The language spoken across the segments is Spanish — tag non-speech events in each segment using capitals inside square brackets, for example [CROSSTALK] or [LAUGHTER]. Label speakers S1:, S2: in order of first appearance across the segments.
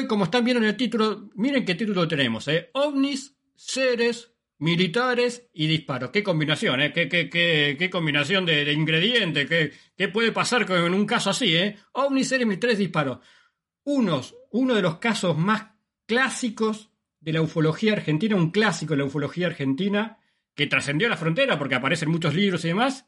S1: Hoy, como están viendo en el título, miren qué título tenemos, ¿eh? OVNIs, seres, militares y disparos. Qué combinación, ¿eh? Qué, qué, qué, qué combinación de, ingredientes. ¿Qué, ¿Qué, puede pasar con, un caso así, eh? OVNIs, seres, militares, disparos. Unos, uno de los casos más clásicos de la ufología argentina, un clásico de la ufología argentina, que trascendió la frontera porque aparecen muchos libros y demás,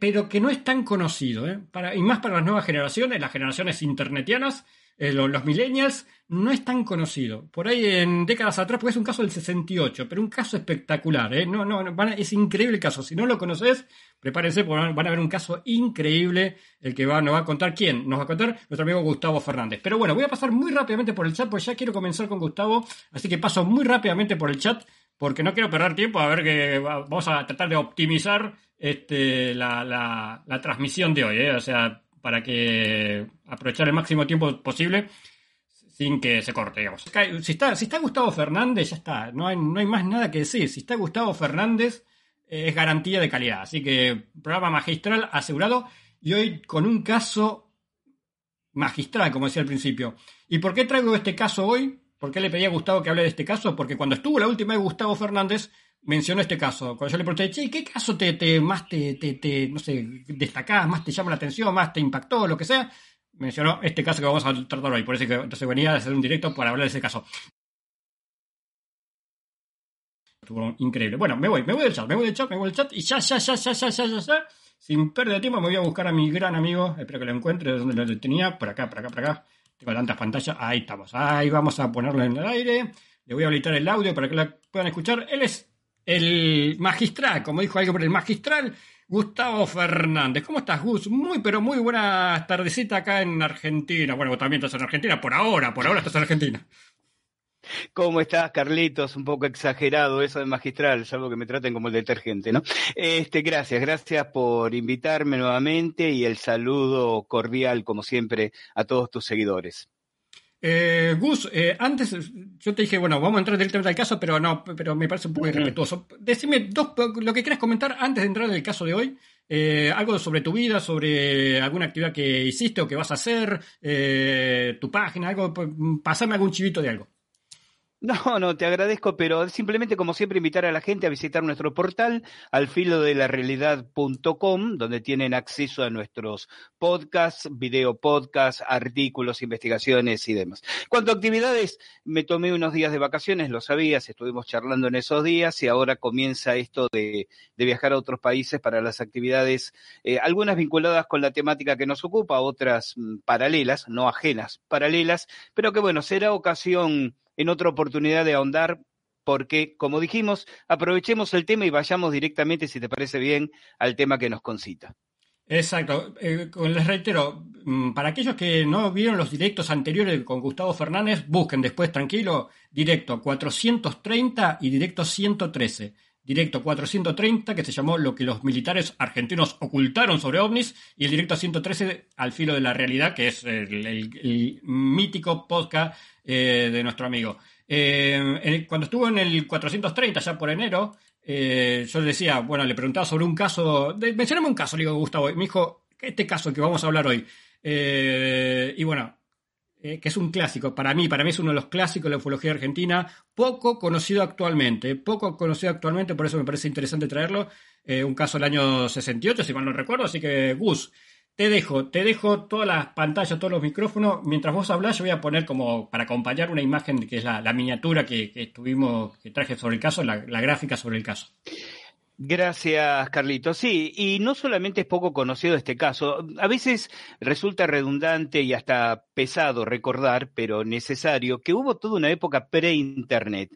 S1: pero que no es tan conocido, ¿eh? Para, y más para las nuevas generaciones, las generaciones internetianas, eh, los, millennials, no es tan conocido. Por ahí en décadas atrás, porque es un caso del 68, pero un caso espectacular. ¿eh? No, no, van es increíble el caso. Si no lo conoces, prepárense, porque van, van a ver un caso increíble el que va, nos va a contar quién. Nos va a contar nuestro amigo Gustavo Fernández. Pero bueno, voy a pasar muy rápidamente por el chat, porque ya quiero comenzar con Gustavo. Así que paso muy rápidamente por el chat, porque no quiero perder tiempo. A ver que vamos a tratar de optimizar este, la, la, la transmisión de hoy. ¿eh? O sea, para que aprovechar el máximo tiempo posible sin que se corte, digamos. Si está, si está Gustavo Fernández, ya está. No hay, no hay más nada que decir. Si está Gustavo Fernández, eh, es garantía de calidad. Así que programa magistral asegurado. Y hoy con un caso magistral, como decía al principio. ¿Y por qué traigo este caso hoy? ¿Por qué le pedí a Gustavo que hable de este caso? Porque cuando estuvo la última vez Gustavo Fernández, mencionó este caso. Cuando yo le pregunté, che, ¿qué caso te, te más te, te, te, no sé, destacás, más te llama la atención, más te impactó, lo que sea? Mencionó este caso que vamos a tratar hoy. Por eso que entonces venía a hacer un directo para hablar de ese caso. Estuvo increíble. Bueno, me voy, me voy del chat, me voy del chat, me voy del chat y ya, ya, ya, ya, ya, ya, ya, ya. Sin perder tiempo me voy a buscar a mi gran amigo. Espero que lo encuentre donde lo tenía. Por acá, por acá, por acá. Tengo tantas pantallas. Ahí estamos. Ahí vamos a ponerlo en el aire. Le voy a habilitar el audio para que lo puedan escuchar. Él es el magistral, como dijo algo por el magistral, Gustavo Fernández. ¿Cómo estás, Gus? Muy, pero muy buena tardecita acá en Argentina. Bueno, vos también estás en Argentina, por ahora, por ahora estás en Argentina.
S2: ¿Cómo estás, Carlitos? Un poco exagerado eso de magistral, salvo que me traten como el detergente, ¿no? Este, gracias, gracias por invitarme nuevamente y el saludo cordial, como siempre, a todos tus seguidores.
S1: Eh, Gus, eh, antes yo te dije, bueno, vamos a entrar directamente al caso, pero no, pero me parece un poco irrespetuoso. Decime dos, lo que quieras comentar antes de entrar en el caso de hoy. Eh, algo sobre tu vida, sobre alguna actividad que hiciste o que vas a hacer, eh, tu página, algo, pasarme algún chivito de algo.
S2: No, no, te agradezco, pero simplemente como siempre invitar a la gente a visitar nuestro portal alfilodelarealidad.com, donde tienen acceso a nuestros podcasts, video podcasts, artículos, investigaciones y demás. Cuanto a actividades, me tomé unos días de vacaciones, lo sabías, estuvimos charlando en esos días y ahora comienza esto de, viajar a otros países para las actividades, eh, algunas vinculadas con la temática que nos ocupa, otras mm, paralelas, no ajenas, paralelas, pero que bueno, será ocasión en otra oportunidad de ahondar, porque, como dijimos, aprovechemos el tema y vayamos directamente, si te parece bien, al tema que nos concita.
S1: Exacto. Eh, les reitero, para aquellos que no vieron los directos anteriores con Gustavo Fernández, busquen después tranquilo, directo 430 y directo 113. Directo 430 que se llamó Lo que los militares argentinos ocultaron sobre ovnis y el directo 113 Al filo de la realidad, que es el, mítico podcast eh, de nuestro amigo. Eh, cuando estuvo en el 430, ya por enero, eh, yo le decía, bueno, le preguntaba sobre un caso, mencioname un caso, le digo Gustavo, me dijo, este caso que vamos a hablar hoy. y bueno, eh, que es un clásico, para mí, para mí es uno de los clásicos de la ufología argentina, poco conocido actualmente, poco conocido actualmente, por eso me parece interesante traerlo, eh, un caso del año 68, si mal no recuerdo, así que Gus, te dejo, te dejo todas las pantallas, todos los micrófonos, mientras vos hablas yo voy a poner como para acompañar una imagen que es la, miniatura que, que, tuvimos, que traje sobre el caso, la gráfica sobre el caso.
S2: Gracias, Carlito. Sí, y no solamente es poco conocido este caso, a veces resulta redundante y hasta pesado recordar, pero necesario, que hubo toda una época pre-Internet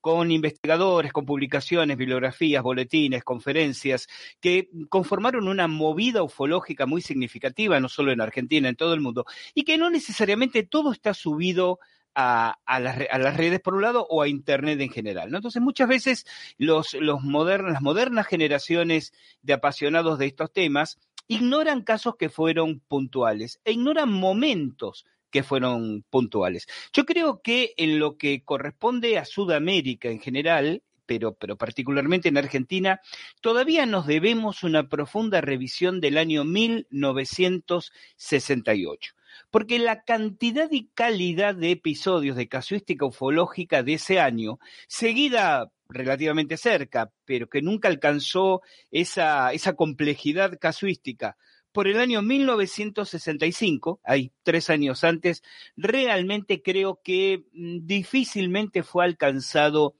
S2: con investigadores, con publicaciones, bibliografías, boletines, conferencias, que conformaron una movida ufológica muy significativa, no solo en Argentina, en todo el mundo, y que no necesariamente todo está subido las, redes por un lado o a Internet en general. ¿no? Entonces muchas veces los, los las modernas generaciones de apasionados de estos temas ignoran casos que fueron puntuales e ignoran momentos que fueron puntuales. Yo creo que en lo que corresponde a Sudamérica en general, pero, pero, particularmente en Argentina, todavía nos debemos una profunda revisión del año 1968 porque la cantidad y calidad de episodios de casuística ufológica de ese año, seguida relativamente cerca, pero que nunca alcanzó esa, esa complejidad casuística, por el año 1965, hay tres años antes, realmente creo que mm, difícilmente fue alcanzado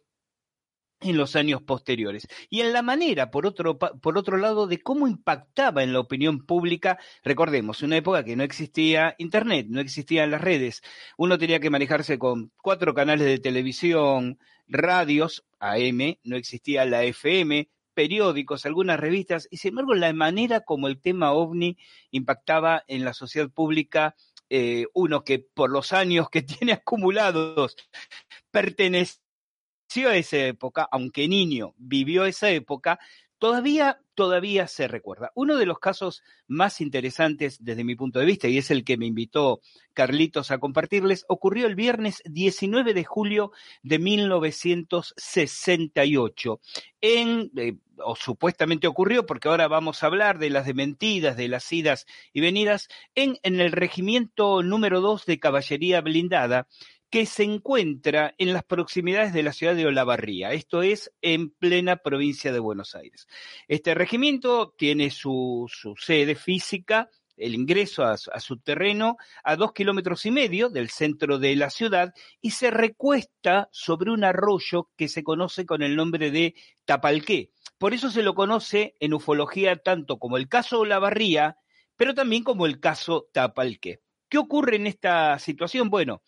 S2: en los años posteriores. Y en la manera, por otro, por otro lado, de cómo impactaba en la opinión pública, recordemos, una época que no existía Internet, no existían las redes, uno tenía que manejarse con cuatro canales de televisión, radios, AM, no existía la FM, periódicos, algunas revistas, y sin embargo la manera como el tema ovni impactaba en la sociedad pública, eh, uno que por los años que [LAUGHS] tiene acumulados pertenece a esa época, aunque niño vivió esa época, todavía, todavía se recuerda. Uno de los casos más interesantes desde mi punto de vista, y es el que me invitó Carlitos a compartirles, ocurrió el viernes 19 de julio de 1968. En, eh, o supuestamente ocurrió, porque ahora vamos a hablar de las dementidas, de las idas y venidas, en, en el regimiento número 2 de Caballería Blindada, que se encuentra en las proximidades de la ciudad de Olavarría, esto es en plena provincia de Buenos Aires. Este regimiento tiene su, sede física, el ingreso a, su terreno a dos kilómetros y medio del centro de la ciudad y se recuesta sobre un arroyo que se conoce con el nombre de Tapalqué. Por eso se lo conoce en ufología tanto como el caso Olavarría, pero también como el caso Tapalqué. ¿Qué ocurre en esta situación? Bueno,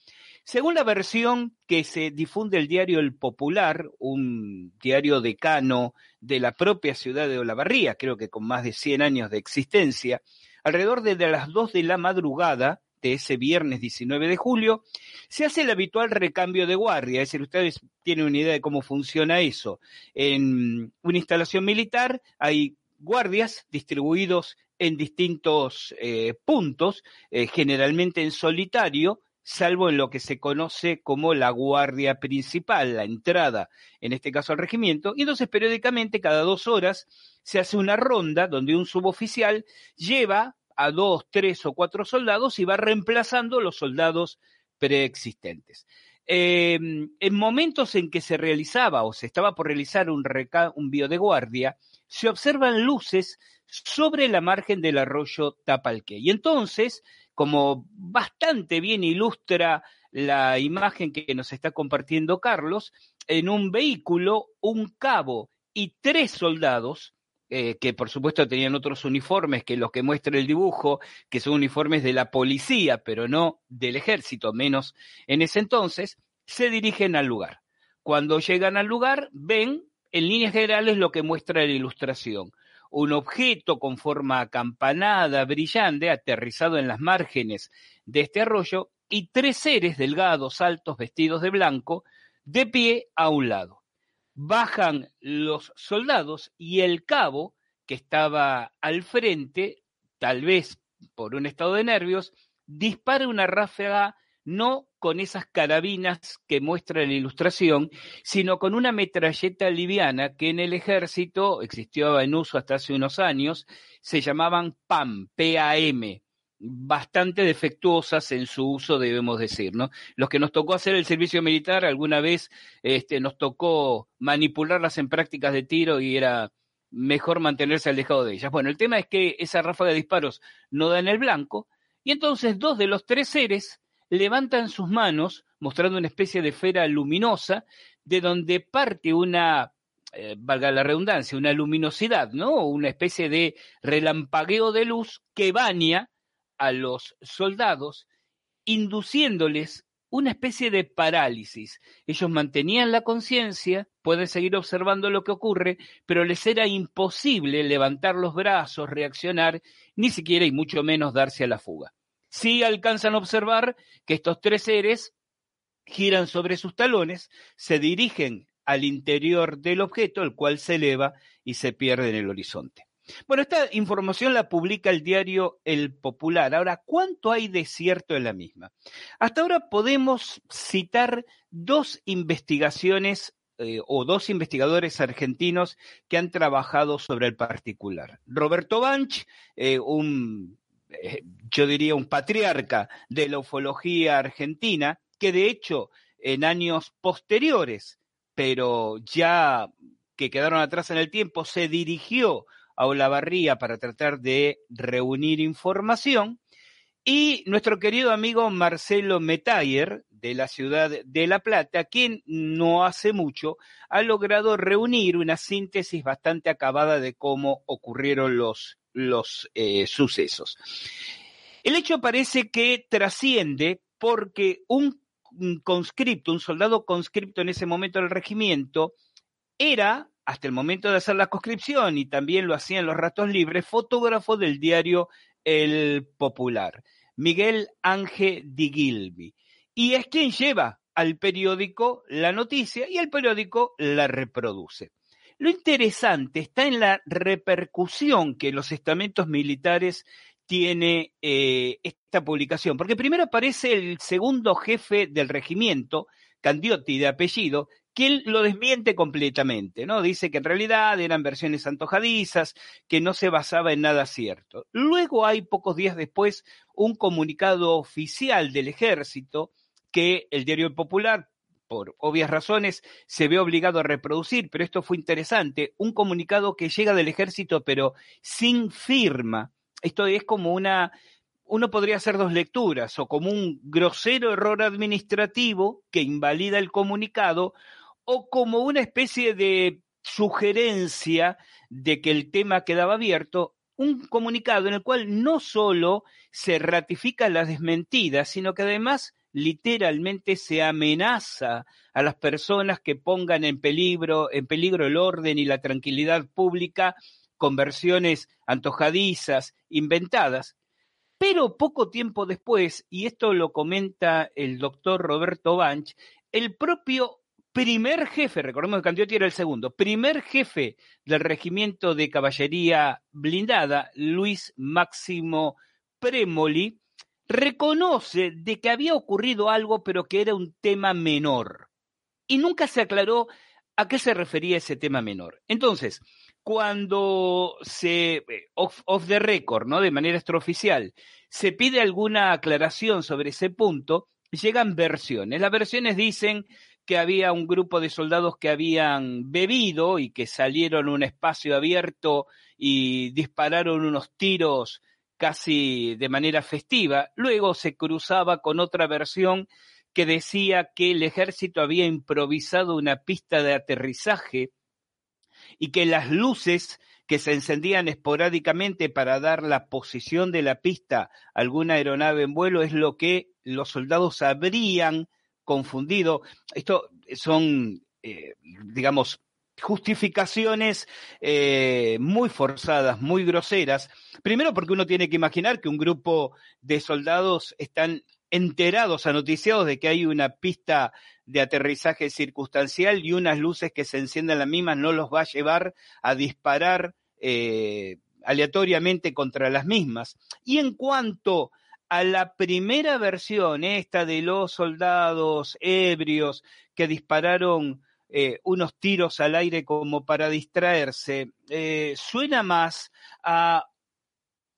S2: según la versión que se difunde el diario El Popular, un diario decano de la propia ciudad de Olavarría, creo que con más de 100 años de existencia, alrededor de las 2 de la madrugada de ese viernes 19 de julio, se hace el habitual recambio de guardia. Es decir, ustedes tienen una idea de cómo funciona eso. En una instalación militar hay guardias distribuidos en distintos eh, puntos, eh, generalmente en solitario, salvo en lo que se conoce como la guardia principal, la entrada, en este caso al regimiento, y entonces periódicamente, cada dos horas, se hace una ronda donde un suboficial lleva a dos, tres o cuatro soldados y va reemplazando los soldados preexistentes. Em, en momentos en que se realizaba o se estaba por realizar un, un de guardia, se observan luces sobre la margen del arroyo Tapalque. Y entonces como bastante bien ilustra la imagen que nos está compartiendo Carlos, en un vehículo, un cabo y tres soldados, eh, que por supuesto tenían otros uniformes que los que muestra el dibujo, que son uniformes de la policía, pero no del ejército, menos en ese entonces, se dirigen al lugar. Cuando llegan al lugar, ven en líneas generales lo que muestra la ilustración un objeto con forma acampanada, brillante, aterrizado en las márgenes de este arroyo, y tres seres delgados, altos, vestidos de blanco, de pie a un lado. bajan los soldados y el cabo, que estaba al frente, tal vez por un estado de nervios, dispara una ráfaga no con esas carabinas que muestra la ilustración, sino con una metralleta liviana que en el ejército existió en uso hasta hace unos años, se llamaban PAM, PAM, bastante defectuosas en su uso, debemos decir, ¿no? Los que nos tocó hacer el servicio militar, alguna vez este, nos tocó manipularlas en prácticas de tiro y era mejor mantenerse alejado de ellas. Bueno, el tema es que esa ráfaga de disparos no da en el blanco, y entonces dos de los tres seres levantan sus manos, mostrando una especie de esfera luminosa, de donde parte una, eh, valga la redundancia, una luminosidad, ¿no? Una especie de relampagueo de luz que baña a los soldados, induciéndoles una especie de parálisis. Ellos mantenían la conciencia, pueden seguir observando lo que ocurre, pero les era imposible levantar los brazos, reaccionar, ni siquiera y mucho menos darse a la fuga sí alcanzan a observar que estos tres seres giran sobre sus talones, se dirigen al interior del objeto, el cual se eleva y se pierde en el horizonte. Bueno, esta información la publica el diario El Popular. Ahora, ¿cuánto hay de cierto en la misma? Hasta ahora podemos citar dos investigaciones eh, o dos investigadores argentinos que han trabajado sobre el particular. Roberto Banch, eh, un eh, yo diría, un patriarca de la ufología argentina, que de hecho en años posteriores, pero ya que quedaron atrás en el tiempo, se dirigió a Olavarría para tratar de reunir información. Y nuestro querido amigo Marcelo Metayer, de la ciudad de La Plata, quien no hace mucho ha logrado reunir una síntesis bastante acabada de cómo ocurrieron los los eh, sucesos. El hecho parece que trasciende porque un, conscripto, un soldado conscripto en ese momento del regimiento, era, hasta el momento de hacer la conscripción, y también lo hacía en los ratos libres, fotógrafo del diario El Popular, Miguel Ángel Di Gilby. Y es quien lleva al periódico la noticia y el periódico la reproduce. Lo interesante está en la repercusión que los estamentos militares tiene eh, esta publicación, porque primero aparece el segundo jefe del regimiento, Candiotti de apellido, que él lo desmiente completamente, ¿no? Dice que en realidad eran versiones antojadizas, que no se basaba en nada cierto. Luego hay pocos días después un comunicado oficial del ejército que el diario Popular por obvias razones, se ve obligado a reproducir, pero esto fue interesante, un comunicado que llega del ejército pero sin firma. Esto es como una, uno podría hacer dos lecturas, o como un grosero error administrativo que invalida el comunicado, o como una especie de sugerencia de que el tema quedaba abierto, un comunicado en el cual no solo se ratifica la desmentida, sino que además literalmente se amenaza a las personas que pongan en peligro, en peligro el orden y la tranquilidad pública con versiones antojadizas, inventadas. Pero poco tiempo después, y esto lo comenta el doctor Roberto Banch, el propio primer jefe, recordemos que Candiotti era el segundo, primer jefe del regimiento de caballería blindada, Luis Máximo Premoli, reconoce de que había ocurrido algo, pero que era un tema menor. Y nunca se aclaró a qué se refería ese tema menor. Entonces, cuando se, eh, off, the record, ¿no? De manera extraoficial, se pide alguna aclaración sobre ese punto, llegan versiones. Las versiones dicen que había un grupo de soldados que habían bebido y que salieron a un espacio abierto y dispararon unos tiros casi de manera festiva. Luego se cruzaba con otra versión que decía que el ejército había improvisado una pista de aterrizaje y que las luces que se encendían esporádicamente para dar la posición de la pista a alguna aeronave en vuelo es lo que los soldados habrían confundido. Esto son, eh, digamos, justificaciones eh, muy forzadas, muy groseras. Primero porque uno tiene que imaginar que un grupo de soldados están enterados, anoticiados de que hay una pista de aterrizaje circunstancial y unas luces que se encienden las mismas no los va a llevar a disparar eh, aleatoriamente contra las mismas. Y en cuanto a la primera versión, esta de los soldados ebrios que dispararon eh, unos tiros al aire como para distraerse, eh, suena más a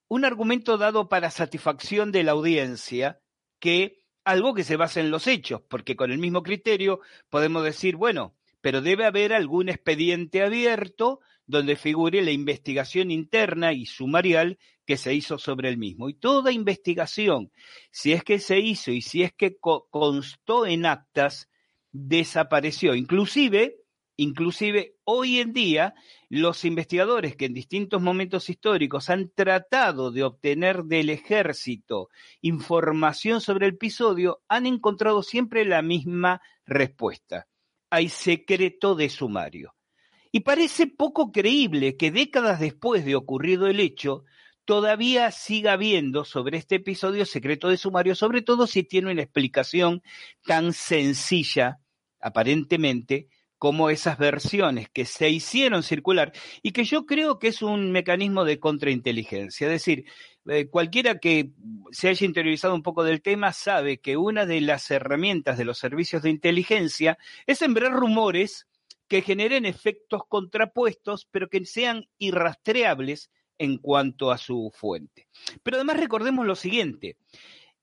S2: un argumento dado para satisfacción de la audiencia que algo que se basa en los hechos, porque con el mismo criterio podemos decir, bueno, pero debe haber algún expediente abierto donde figure la investigación interna y sumarial que se hizo sobre el mismo. Y toda investigación, si es que se hizo y si es que constó en actas, desapareció. Inclusive, inclusive hoy en día, los investigadores que en distintos momentos históricos han tratado de obtener del ejército información sobre el episodio, han encontrado siempre la misma respuesta. Hay secreto de sumario. Y parece poco creíble que décadas después de ocurrido el hecho, todavía siga habiendo sobre este episodio secreto de sumario, sobre todo si tiene una explicación tan sencilla aparentemente, como esas versiones que se hicieron circular y que yo creo que es un mecanismo de contrainteligencia. Es decir, eh, cualquiera que se haya interiorizado un poco del tema sabe que una de las herramientas de los servicios de inteligencia es sembrar rumores que generen efectos contrapuestos, pero que sean irrastreables en cuanto a su fuente. Pero además recordemos lo siguiente,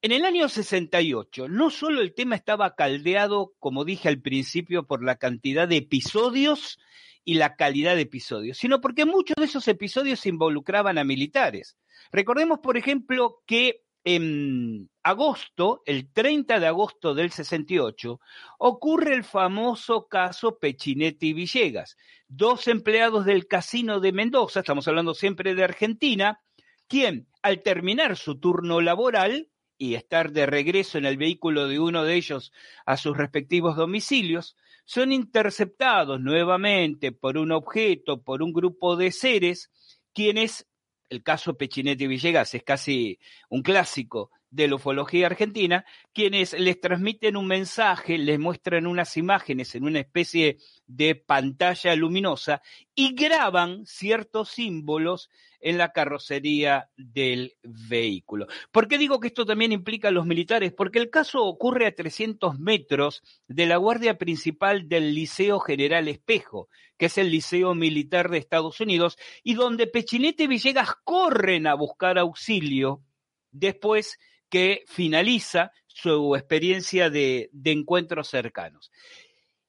S2: en el año 68, no solo el tema estaba caldeado, como dije al principio, por la cantidad de episodios y la calidad de episodios, sino porque muchos de esos episodios involucraban a militares. Recordemos, por ejemplo, que en agosto, el 30 de agosto del 68, ocurre el famoso caso Pechinetti Villegas, dos empleados del casino de Mendoza, estamos hablando siempre de Argentina, quien al terminar su turno laboral y estar de regreso en el vehículo de uno de ellos a sus respectivos domicilios, son interceptados nuevamente por un objeto, por un grupo de seres, quienes, el caso Pechinetti Villegas es casi un clásico de la ufología argentina, quienes les transmiten un mensaje, les muestran unas imágenes en una especie de pantalla luminosa y graban ciertos símbolos en la carrocería del vehículo. ¿Por qué digo que esto también implica a los militares? Porque el caso ocurre a 300 metros de la guardia principal del Liceo General Espejo, que es el Liceo Militar de Estados Unidos, y donde Pechinete y Villegas corren a buscar auxilio después que finaliza su experiencia de, encuentros cercanos.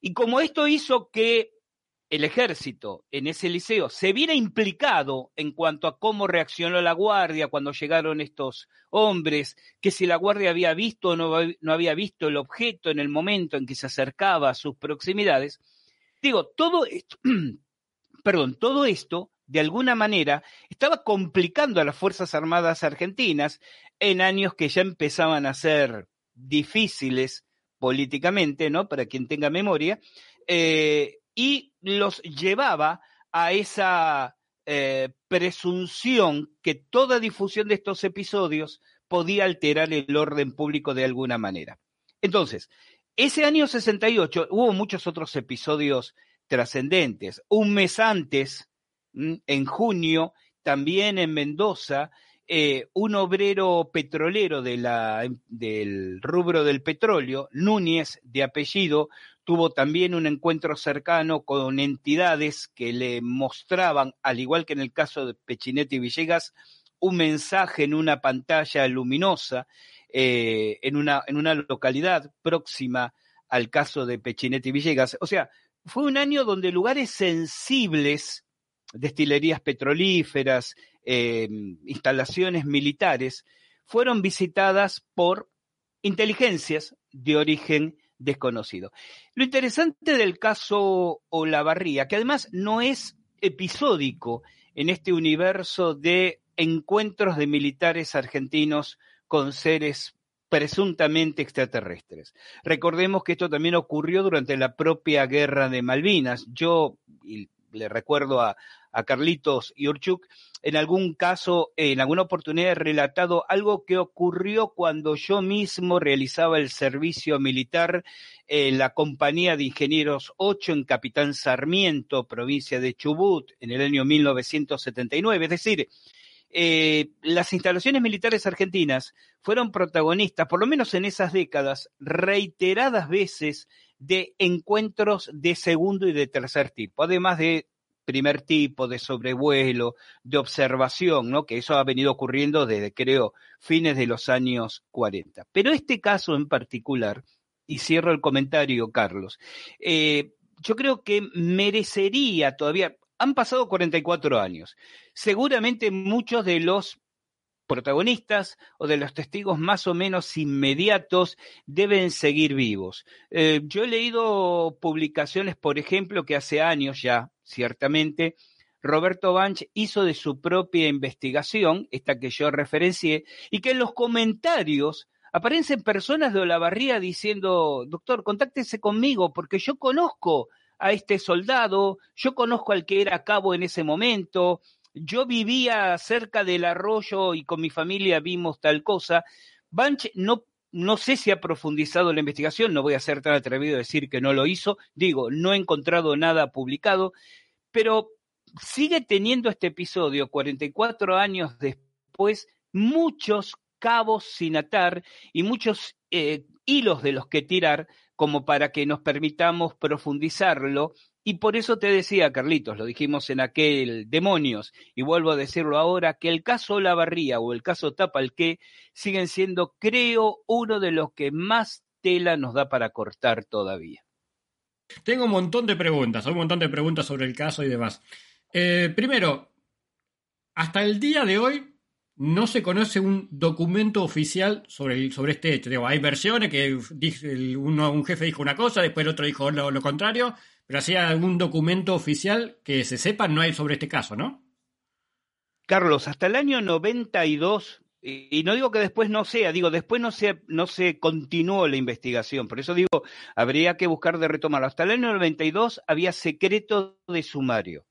S2: Y como esto hizo que el ejército en ese liceo se viera implicado en cuanto a cómo reaccionó la guardia cuando llegaron estos hombres, que si la guardia había visto o no, no, había visto el objeto en el momento en que se acercaba a sus proximidades. Digo, todo esto, [CLEARS THROAT] perdón, todo esto de alguna manera estaba complicando a las Fuerzas Armadas argentinas en años que ya empezaban a ser difíciles políticamente, ¿no? Para quien tenga memoria, eh, y los llevaba a esa eh, presunción que toda difusión de estos episodios podía alterar el orden público de alguna manera. Entonces, ese año 68 hubo muchos otros episodios trascendentes. Un mes antes en junio, también en Mendoza, eh, un obrero petrolero la, del rubro del petróleo, Núñez de apellido, tuvo también un encuentro cercano con entidades que le mostraban, al igual que en el caso de Pechinetti y Villegas, un mensaje en una pantalla luminosa eh, en, una, en una localidad próxima al caso de Pechinetti y Villegas. O sea, fue un año donde lugares sensibles destilerías petrolíferas, eh, instalaciones militares, fueron visitadas por inteligencias de origen desconocido. Lo interesante del caso Olavarría, que además no es episódico en este universo de encuentros de militares argentinos con seres presuntamente extraterrestres. Recordemos que esto también ocurrió durante la propia guerra de Malvinas. Yo, le recuerdo a, a Carlitos Urchuk, en algún caso, en alguna oportunidad he relatado algo que ocurrió cuando yo mismo realizaba el servicio militar en la compañía de ingenieros 8 en Capitán Sarmiento, provincia de Chubut, en el año 1979. Es decir, eh, las instalaciones militares argentinas fueron protagonistas, por lo menos en esas décadas, reiteradas veces de encuentros de segundo y de tercer tipo, además de primer tipo, de sobrevuelo, de observación, ¿no? Que eso ha venido ocurriendo desde, creo, fines de los años 40. Pero este caso en particular, y cierro el comentario, Carlos, eh, yo creo que merecería todavía, han pasado 44 años. Seguramente muchos de los protagonistas o de los testigos más o menos inmediatos deben seguir vivos. Eh, yo he leído publicaciones, por ejemplo, que hace años ya, ciertamente, Roberto Banch hizo de su propia investigación, esta que yo referencié, y que en los comentarios aparecen personas de Olavarría diciendo, doctor, contáctese conmigo porque yo conozco a este soldado, yo conozco al que era cabo en ese momento, yo vivía cerca del arroyo y con mi familia vimos tal cosa. Banch no, no sé si ha profundizado la investigación, no voy a ser tan atrevido a decir que no lo hizo, digo, no he encontrado nada publicado, pero sigue teniendo este episodio 44 años después muchos cabos sin atar y muchos eh, hilos de los que tirar como para que nos permitamos profundizarlo. Y por eso te decía, Carlitos, lo dijimos en aquel Demonios, y vuelvo a decirlo ahora, que el caso Lavarría o el caso Tapalqué siguen siendo, creo, uno de los que más tela nos da para cortar todavía.
S1: Tengo un montón de preguntas, un montón de preguntas sobre el caso y demás. Eh, primero, hasta el día de hoy no se conoce un documento oficial sobre, sobre este hecho. Digo, hay versiones que uno, un jefe dijo una cosa, después el otro dijo lo contrario, pero así algún documento oficial que se sepa no hay sobre este caso, ¿no?
S2: Carlos, hasta el año 92, y no digo que después no sea, digo, después no se, no se continuó la investigación, por eso digo, habría que buscar de retomarlo. Hasta el año 92 había secreto de sumario.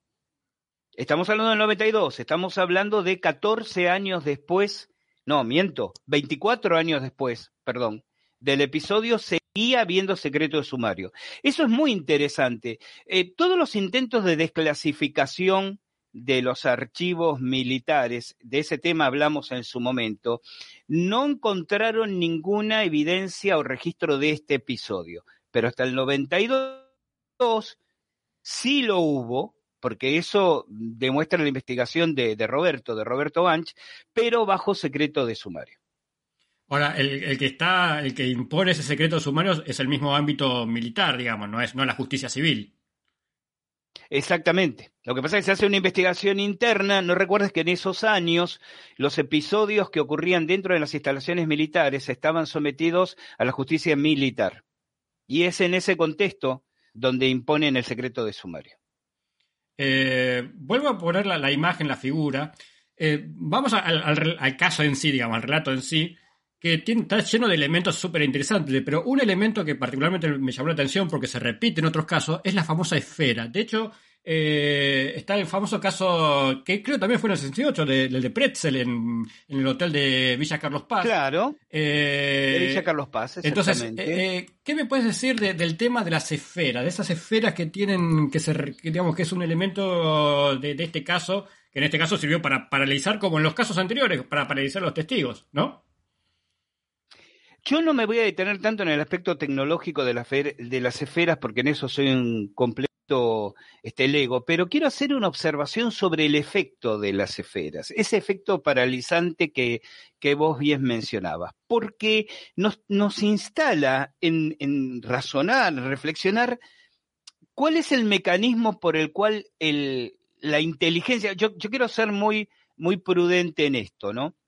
S2: Estamos hablando del 92, estamos hablando de 14 años después, no, miento, 24 años después, perdón, del episodio seguía habiendo secreto de sumario. Eso es muy interesante. Eh, todos los intentos de desclasificación de los archivos militares, de ese tema hablamos en su momento, no encontraron ninguna evidencia o registro de este episodio, pero hasta el 92 sí lo hubo, porque eso demuestra la investigación de, Roberto, de Roberto Banch, pero bajo secreto de sumario.
S1: Ahora, el, que está, el que impone ese secreto de sumario es el mismo ámbito militar, digamos, no es no la justicia civil.
S2: Exactamente. Lo que pasa es que se hace una investigación interna. No recuerdes que en esos años los episodios que ocurrían dentro de las instalaciones militares estaban sometidos a la justicia militar. Y es en ese contexto donde imponen el secreto de sumario.
S1: Eh, vuelvo a poner la, imagen, la figura. Eh, vamos al, caso en sí, digamos, al relato en sí, que está lleno de elementos súper interesantes, pero un elemento que particularmente me llamó la atención porque se repite en otros casos es la famosa esfera. De hecho, eh, está el famoso caso que creo también fue en el 68, del de, Pretzel en, el hotel de Villa Carlos Paz.
S2: Claro. Eh, de Villa Carlos Paz,
S1: Entonces, eh, ¿qué me puedes decir del tema de las esferas? De esas esferas que tienen, que, ser, digamos que es un elemento de, este caso, que en este caso sirvió para paralizar como en los casos anteriores, para paralizar los testigos, ¿no?
S2: Yo no me voy a detener tanto en el aspecto tecnológico de, las esferas, porque en eso soy un completo este Lego, pero quiero hacer una observación sobre el efecto de las esferas, ese efecto paralizante que, que vos bien mencionabas, porque nos, nos instala en, en razonar, reflexionar cuál es el mecanismo por el cual el, la inteligencia, yo, yo quiero ser muy, muy prudente en esto, ¿no?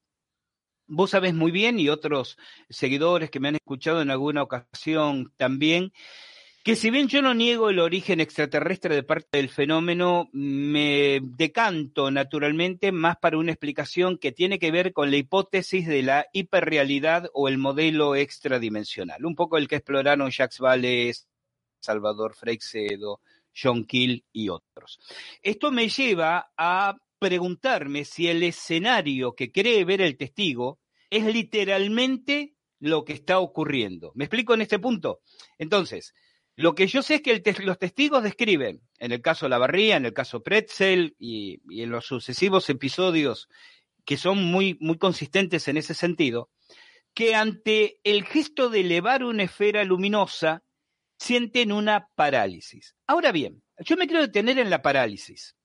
S2: Vos sabés muy bien y otros seguidores que me han escuchado en alguna ocasión también, que si bien yo no niego el origen extraterrestre de parte del fenómeno, me decanto naturalmente más para una explicación que tiene que ver con la hipótesis de la hiperrealidad o el modelo extradimensional, un poco el que exploraron Jacques Vallée, Salvador Freixedo, John Keel y otros. Esto me lleva a preguntarme si el escenario que cree ver el testigo es literalmente lo que está ocurriendo. ¿Me explico en este punto? Entonces, lo que yo sé es que los testigos describen, en el caso Lavarría, en el caso Pretzel y, y, en los sucesivos episodios que son muy, muy consistentes en ese sentido, que ante el gesto de elevar una esfera luminosa sienten una parálisis. Ahora bien, yo me quiero detener en la parálisis,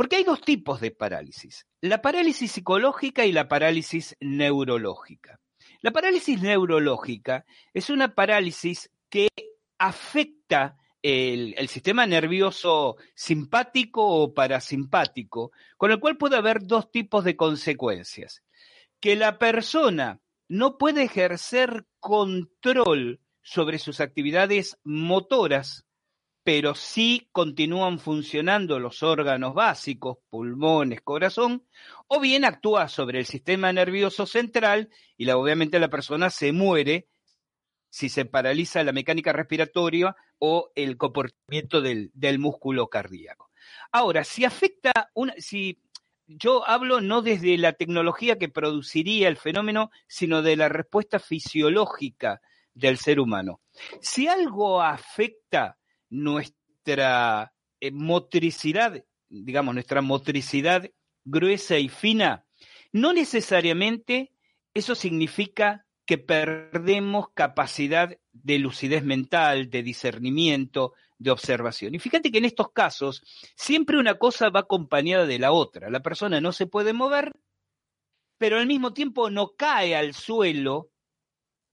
S2: porque hay dos tipos de parálisis, la parálisis psicológica y la parálisis neurológica. La parálisis neurológica es una parálisis que afecta el, sistema nervioso simpático o parasimpático, con el cual puede haber dos tipos de consecuencias. Que la persona no puede ejercer control sobre sus actividades motoras, pero sí continúan funcionando los órganos básicos, pulmones, corazón, o bien actúa sobre el sistema nervioso central y la, obviamente la persona se muere si se paraliza la mecánica respiratoria o el comportamiento del, del músculo cardíaco. Ahora, si afecta una, si yo hablo no desde la tecnología que produciría el fenómeno, sino de la respuesta fisiológica del ser humano. Si algo afecta nuestra eh, motricidad, digamos, nuestra motricidad gruesa y fina, no necesariamente eso significa que perdemos capacidad de lucidez mental, de discernimiento, de observación. Y fíjate que en estos casos siempre una cosa va acompañada de la otra. La persona no se puede mover, pero al mismo tiempo no cae al suelo.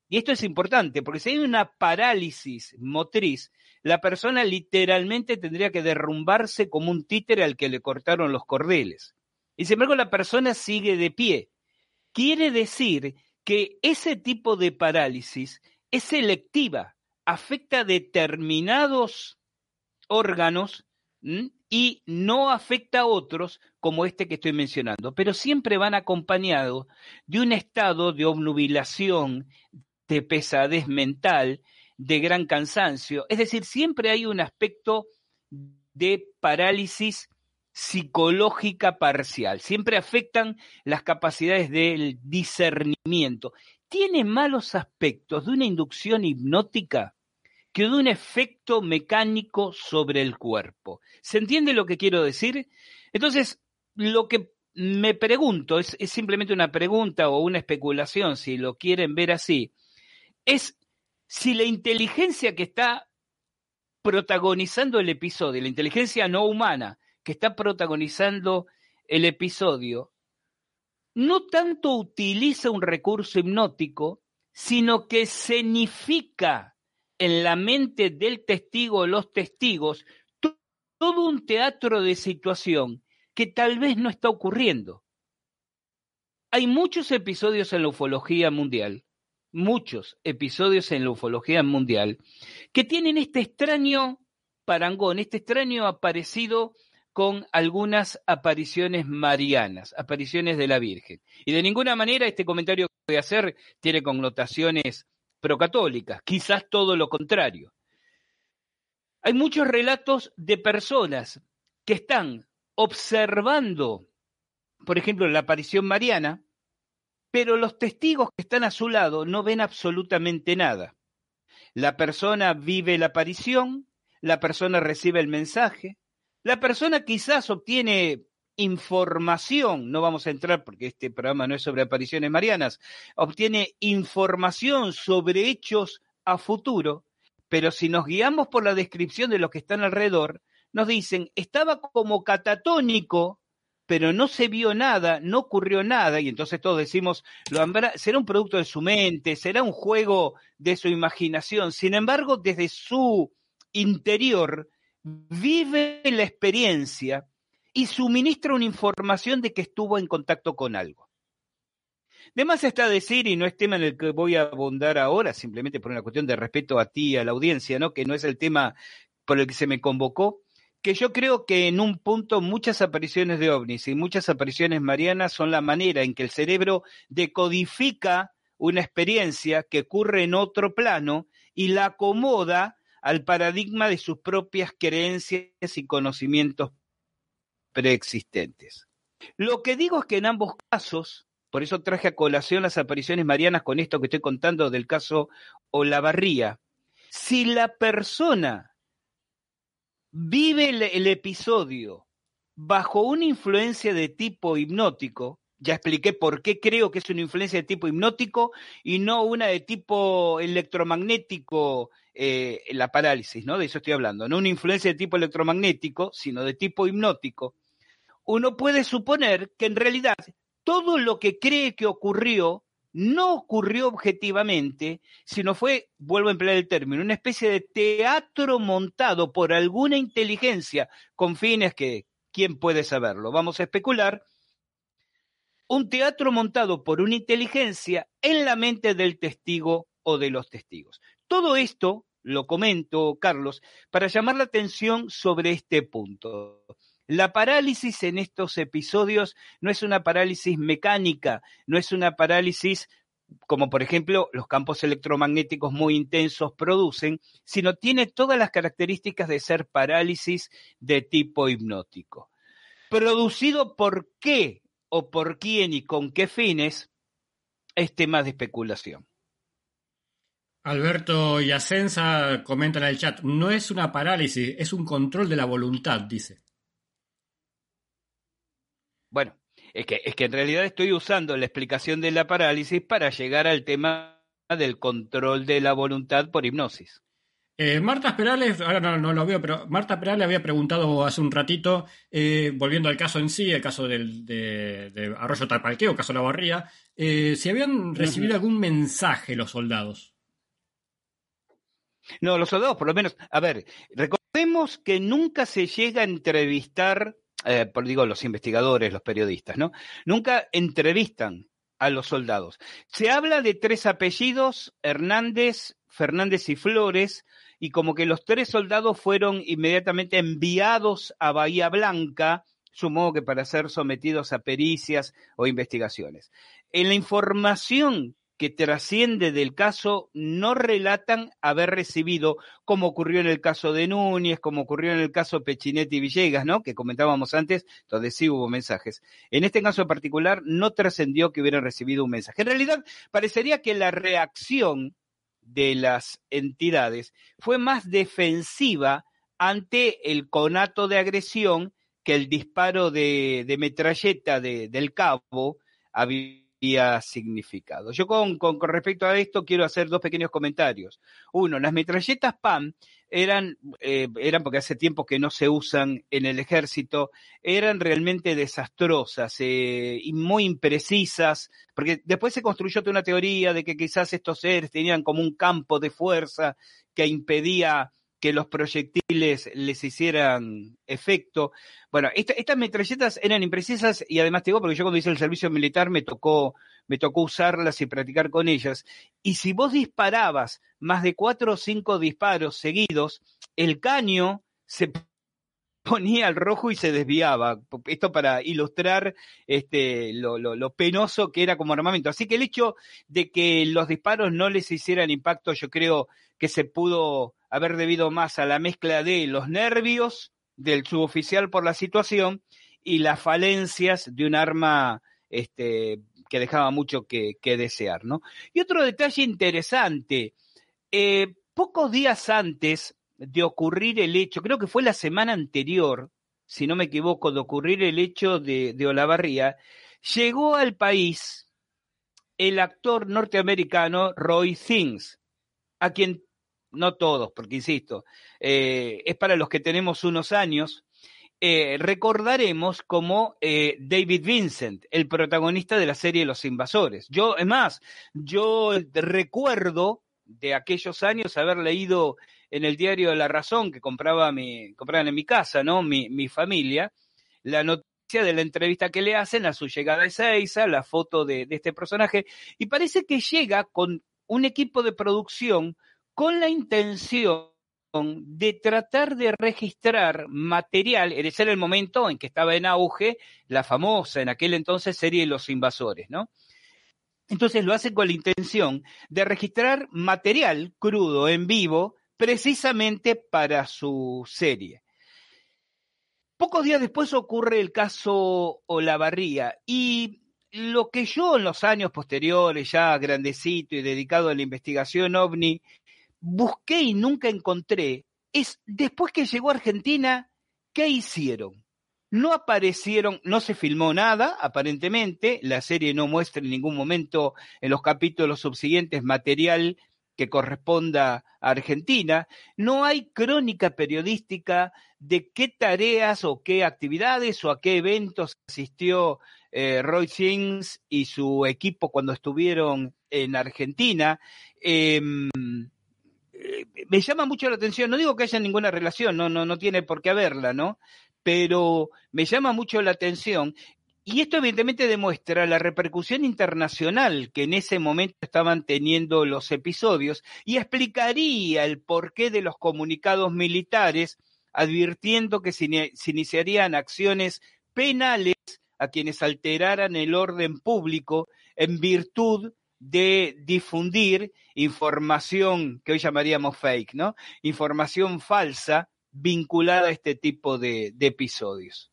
S2: Y esto es importante, porque si hay una parálisis motriz, la persona literalmente tendría que derrumbarse como un títere al que le cortaron los cordeles. Y sin embargo la persona sigue de pie. Quiere decir que ese tipo de parálisis es selectiva, afecta determinados órganos y no afecta a otros como este que estoy mencionando, pero siempre van acompañados de un estado de obnubilación, de pesadez mental, de gran cansancio. Es decir, siempre hay un aspecto de parálisis psicológica parcial. Siempre afectan las capacidades del discernimiento. Tiene malos aspectos de una inducción hipnótica que de un efecto mecánico sobre el cuerpo. ¿Se entiende lo que quiero decir? Entonces, lo que me pregunto, es, es simplemente una pregunta o una especulación, si lo quieren ver así, es si la inteligencia que está protagonizando el episodio, la inteligencia no humana que está protagonizando el episodio, no tanto utiliza un recurso hipnótico, sino que significa en la mente del testigo o los testigos todo un teatro de situación que tal vez no está ocurriendo. Hay muchos episodios en la ufología mundial, muchos episodios en la ufología mundial, que tienen este extraño parangón, este extraño aparecido con algunas apariciones marianas, apariciones de la Virgen. Y de ninguna manera este comentario que voy a hacer tiene connotaciones procatólicas, quizás todo lo contrario. Hay muchos relatos de personas que están observando, por ejemplo, la aparición mariana, pero los testigos que están a su lado no ven absolutamente nada. La persona vive la aparición, la persona recibe el mensaje, la persona quizás obtiene información, no vamos a entrar porque este programa no es sobre apariciones marianas, obtiene información sobre hechos a futuro, pero si nos guiamos por la descripción de los que están alrededor, nos dicen, estaba como catatónico, pero no se vio nada, no ocurrió nada, y entonces todos decimos, lo será un producto de su mente, será un juego de su imaginación. Sin embargo, desde su interior vive la experiencia y suministra una información de que estuvo en contacto con algo. De más está decir, y no es tema en el que voy a abundar ahora, simplemente por una cuestión de respeto a ti y a la audiencia, ¿no? que no es el tema por el que se me convocó, que yo creo que en un punto muchas apariciones de ovnis y muchas apariciones marianas son la manera en que el cerebro decodifica una experiencia que ocurre en otro plano y la acomoda al paradigma de sus propias creencias y conocimientos preexistentes. Lo que digo es que en ambos casos, por eso traje a colación las apariciones marianas con esto que estoy contando del caso Olavarría, si la persona vive el, episodio bajo una influencia de tipo hipnótico, ya expliqué por qué creo que es una influencia de tipo hipnótico y no una de tipo electromagnético, eh, la parálisis, ¿no? De eso estoy hablando. No una influencia de tipo electromagnético, sino de tipo hipnótico. Uno puede suponer que en realidad todo lo que cree que ocurrió no ocurrió objetivamente, sino fue, vuelvo a emplear el término, una especie de teatro montado por alguna inteligencia con fines que, ¿quién puede saberlo? Vamos a especular un teatro montado por una inteligencia en la mente del testigo o de los testigos. Todo esto lo comento, Carlos, para llamar la atención sobre este punto. La parálisis en estos episodios no es una parálisis mecánica, no es una parálisis como por ejemplo los campos electromagnéticos muy intensos producen, sino tiene todas las características de ser parálisis de tipo hipnótico. Producido por qué o por quién y con qué fines es tema de especulación.
S1: Alberto Yacenza comenta en el chat, no es una parálisis, es un control de la voluntad, dice.
S2: Bueno, es que, es que en realidad estoy usando la explicación de la parálisis para llegar al tema del control de la voluntad por hipnosis.
S1: Eh, Marta Perales, ahora no, lo veo, pero Marta Perales había preguntado hace un ratito, eh, volviendo al caso en sí, el caso del, de, Arroyo Tapalqueo, caso de la Barría, eh, si habían recibido algún mensaje los soldados.
S2: No, los soldados, por lo menos, a ver, recordemos que nunca se llega a entrevistar, por digo, los investigadores, los periodistas, ¿no? Nunca entrevistan a los soldados. Se habla de tres apellidos, Hernández, Fernández y Flores, y como que los tres soldados fueron inmediatamente enviados a Bahía Blanca, supongo que para ser sometidos a pericias o investigaciones. En la información que trasciende del caso no relatan haber recibido, como ocurrió en el caso de Núñez, como ocurrió en el caso Pechinetti y Villegas, ¿no? Que comentábamos antes, donde sí hubo mensajes. En este caso particular no trascendió que hubieran recibido un mensaje. En realidad, parecería que la reacción de las entidades fue más defensiva ante el conato de agresión que el disparo de, metralleta del cabo significado. Yo con, con, respecto a esto quiero hacer dos pequeños comentarios. Uno, las metralletas PAM eran, eh, eran porque hace tiempo que no se usan en el ejército, eran realmente desastrosas eh, y muy imprecisas, porque después se construyó toda una teoría de que quizás estos seres tenían como un campo de fuerza que impedía que los proyectiles les hicieran efecto. Bueno, estas metralletas eran imprecisas y además te digo, porque yo cuando hice el servicio militar me tocó, me tocó usarlas y practicar con ellas. Y si vos disparabas más de cuatro o cinco disparos seguidos, el caño se ponía al rojo y se desviaba. Esto para ilustrar este, lo, lo, penoso que era como armamento. Así que el hecho de que los disparos no les hicieran impacto, yo creo que se pudo haber debido más a la mezcla de los nervios del suboficial por la situación y las falencias de un arma este, que dejaba mucho que, desear, ¿no? Y otro detalle interesante, eh, pocos días antes de ocurrir el hecho, creo que fue la semana anterior, si no me equivoco, de ocurrir el hecho de, Olavarría, llegó al país el actor norteamericano Roy Things, a quien no todos, porque insisto, eh, es para los que tenemos unos años, eh, recordaremos como eh, David Vincent, el protagonista de la serie Los Invasores. Yo, es más, yo recuerdo de aquellos años haber leído en el diario La Razón que compraba mi, compraban en mi casa, ¿no? Mi, mi familia, la noticia de la entrevista que le hacen a su llegada a Ezeiza, la foto de, de este personaje, y parece que llega con un equipo de producción con la intención de tratar de registrar material, ese era el momento en que estaba en auge la famosa en aquel entonces serie Los Invasores, ¿no? Entonces lo hace con la intención de registrar material crudo en vivo precisamente para su serie. Pocos días después ocurre el caso Olavarría y lo que yo en los años posteriores, ya grandecito y dedicado a la investigación ovni, busqué y nunca encontré es después que llegó a Argentina, ¿qué hicieron? No aparecieron, no se filmó nada, aparentemente, la serie no muestra en ningún momento en los capítulos subsiguientes material que corresponda a Argentina, no hay crónica periodística de qué tareas o qué actividades o a qué eventos asistió eh, Roy Sings y su equipo cuando estuvieron en Argentina. Em, me llama mucho la atención, no digo que haya ninguna relación, no, no, no tiene por qué haberla, ¿no? Pero me llama mucho la atención y esto evidentemente demuestra la repercusión internacional que en ese momento estaban teniendo los episodios y explicaría el porqué de los comunicados militares advirtiendo que se, iniciarían acciones penales a quienes alteraran el orden público en virtud de difundir información que hoy llamaríamos fake, ¿no? Información falsa vinculada a este tipo de episodios.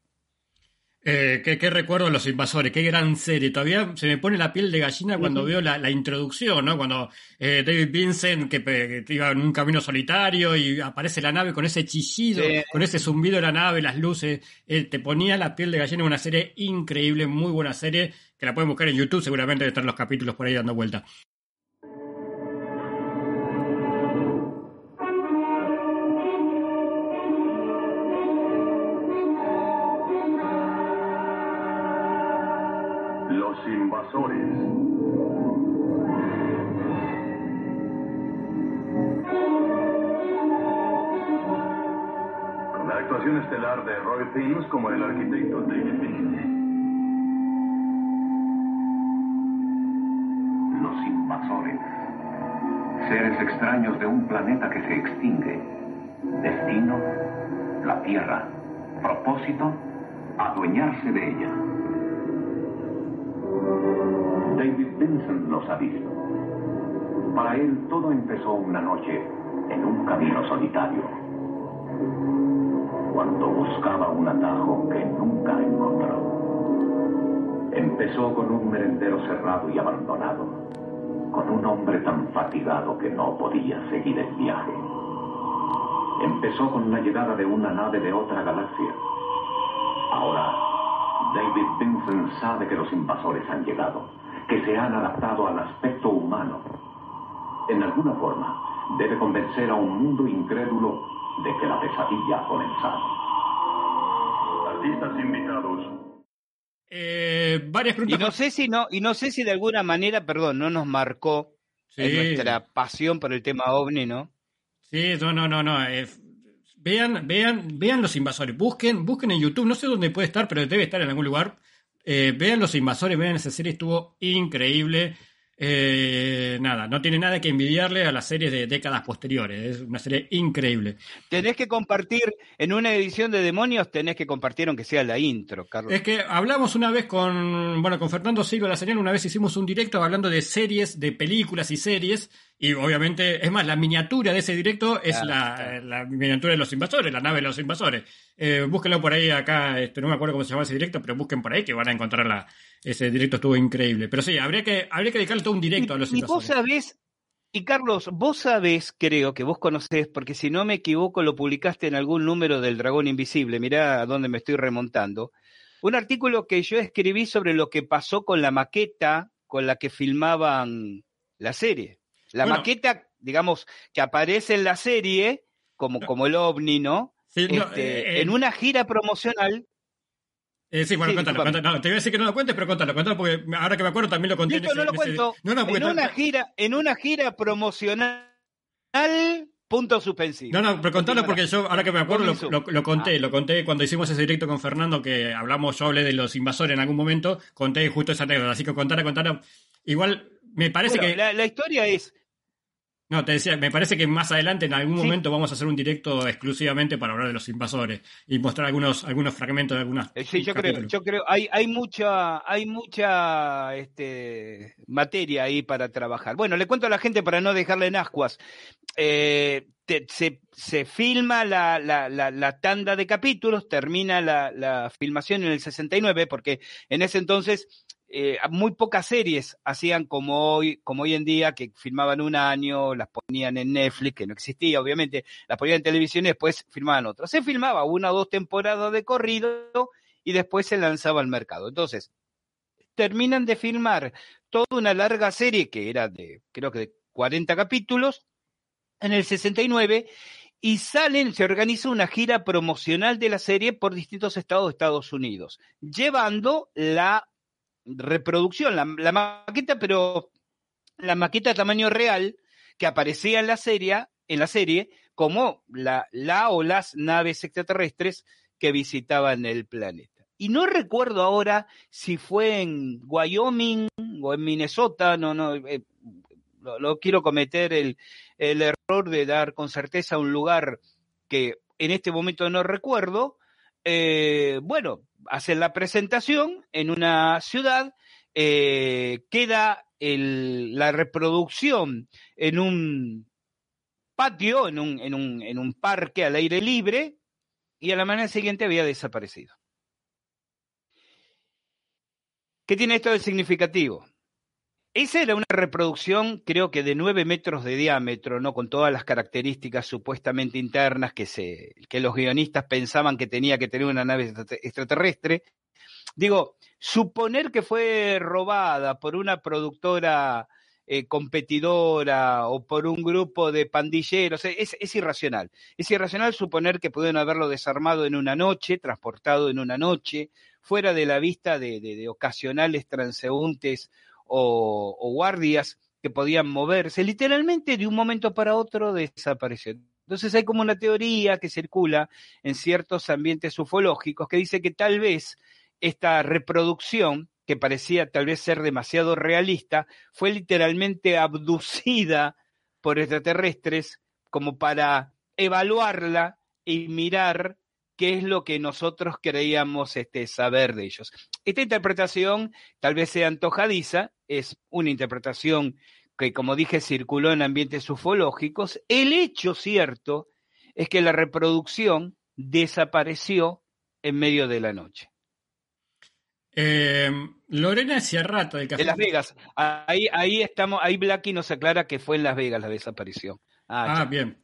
S1: Eh, ¿qué, recuerdo de los invasores? Qué gran serie. Todavía se me pone la piel de gallina cuando veo la, introducción, ¿no? Cuando eh, David Vincent, que, iba en un camino solitario y aparece la nave con ese chillido, con ese zumbido de la nave, las luces, eh, te ponía la piel de gallina. Una serie increíble, muy buena serie, que la pueden buscar en YouTube, seguramente están los capítulos por ahí dando vuelta.
S3: Con la actuación estelar de Roy Fiennes como el arquitecto David Finch. Los invasores. Seres extraños de un planeta que se extingue. Destino, la Tierra. Propósito, adueñarse de ella. David Vincent los ha visto. Para él todo empezó una noche en un camino solitario, cuando buscaba un atajo que nunca encontró. Empezó con un merendero cerrado y abandonado, con un hombre tan fatigado que no podía seguir el viaje. Empezó con la llegada de una nave de otra galaxia. Ahora, David Vincent sabe que los invasores han llegado que se han adaptado al aspecto humano. En alguna forma, debe convencer a un mundo incrédulo de que la pesadilla ha comenzado. Artistas invitados.
S1: Eh, varias
S2: preguntas. Y no sé si no, y no sé si de alguna manera, perdón, no nos marcó nuestra pasión por el tema ovni, ¿no?
S1: Sí, no, no, no, no. Eh, vean, vean, vean los invasores. Busquen, busquen en YouTube. No sé dónde puede estar, pero debe estar en algún lugar. Eh, vean Los Invasores, vean esa serie, estuvo increíble. Eh, nada, no tiene nada que envidiarle a las series de décadas posteriores. Es una serie increíble.
S2: Tenés que compartir, en una edición de Demonios, tenés que compartir aunque sea la intro, Carlos.
S1: Es que hablamos una vez con, bueno, con Fernando Silva La Señal, una vez hicimos un directo hablando de series, de películas y series, y obviamente, es más, la miniatura de ese directo es la, miniatura de los invasores, la nave de los invasores. Eh, búsquenlo por ahí acá, este, no me acuerdo cómo se llama ese directo, pero busquen por ahí que van a encontrar la, ese directo, estuvo increíble. Pero sí, habría que, habría que dedicarle todo un directo a los invasores.
S2: Y vos sabés, y Carlos, vos sabés, creo que vos conocés, porque si no me equivoco, lo publicaste en algún número del Dragón Invisible, mirá a dónde me estoy remontando. Un artículo que yo escribí sobre lo que pasó con la maqueta con la que filmaban la serie. La maqueta, digamos, que aparece en la serie, como, como el ovni, ¿no? Este, eh, en una gira promocional.
S1: Eh, sí, bueno, cuéntalo, te voy a decir que no lo cuentes, pero cuéntalo, cuéntalo, porque ahora que me acuerdo también lo conté.
S2: en, no lo cuento. en, una gira, en una gira promocional punto suspensivo.
S1: No, no, pero contalo porque yo, ahora que me acuerdo, lo, conté, ah. lo conté cuando hicimos ese directo con Fernando, que hablamos, yo hablé de los invasores en algún momento, conté justo esa anécdota, así que contala, contala. Igual, me parece que...
S2: la, historia es,
S1: No, te decía, me parece que más adelante en algún
S2: Sí.
S1: momento vamos a hacer un directo exclusivamente para hablar de los invasores y mostrar algunos, algunos fragmentos de algunas.
S2: Eh, Sí, yo creo, yo creo, hay, hay mucha, hay mucha este, materia ahí para trabajar. Bueno, le cuento a la gente para no dejarle en ascuas. Eh, te- se, se filma la, la, la, la tanda de capítulos, termina la, la filmación en el 69, porque en ese entonces eh, muy pocas series hacían como hoy, como hoy en día, que filmaban un año, las ponían en Netflix, que no existía, obviamente, las ponían en televisión y después filmaban otras. Se filmaba una o dos temporadas de corrido y después se lanzaba al mercado. Entonces, terminan de filmar toda una larga serie que era de, creo que de 40 capítulos, en el 69, y salen, se organiza una gira promocional de la serie por distintos estados de Estados Unidos, llevando la reproducción, la, maqueta, pero la maqueta a tamaño real que aparecía en la serie, en la serie como la, la o las naves extraterrestres que visitaban el planeta. Y no recuerdo ahora si fue en Wyoming o en Minnesota, no, no, eh, lo quiero cometer el, el error de dar con certeza un lugar que en este momento no recuerdo. Eh, bueno, hacen la presentación en una ciudad, eh, queda la reproducción en un patio, en, un, en un parque al aire libre, y a la mañana siguiente había desaparecido. ¿Qué tiene esto de significativo? Esa era una reproducción, creo que de nueve metros de diámetro, ¿no? Con todas las características supuestamente internas que, se, que los guionistas pensaban que tenía que tener una nave extraterrestre. Digo, suponer que fue robada por una productora eh, competidora o por un grupo de pandilleros, es, es, irracional. Es irracional suponer que pudieron haberlo desarmado en una noche, transportado en una noche, fuera de la vista de, de ocasionales transeúntes o, guardias que podían moverse. Literalmente de un momento para otro desapareció. Entonces hay como una teoría que circula en ciertos ambientes ufológicos que dice que tal vez esta reproducción que parecía tal vez ser demasiado realista, fue literalmente abducida por extraterrestres como para evaluarla y mirar qué es lo que nosotros creíamos este, saber de ellos. Esta interpretación tal vez sea antojadiza, es una interpretación que, como dije, circuló en ambientes ufológicos. El hecho cierto es que la reproducción desapareció en medio de la noche.
S1: Eh, Lorena Sierrata de Café.
S2: De Las Vegas. Ahí, ahí estamos, ahí Blacky nos aclara que fue en Las Vegas la desaparición.
S1: Ah, ah bien.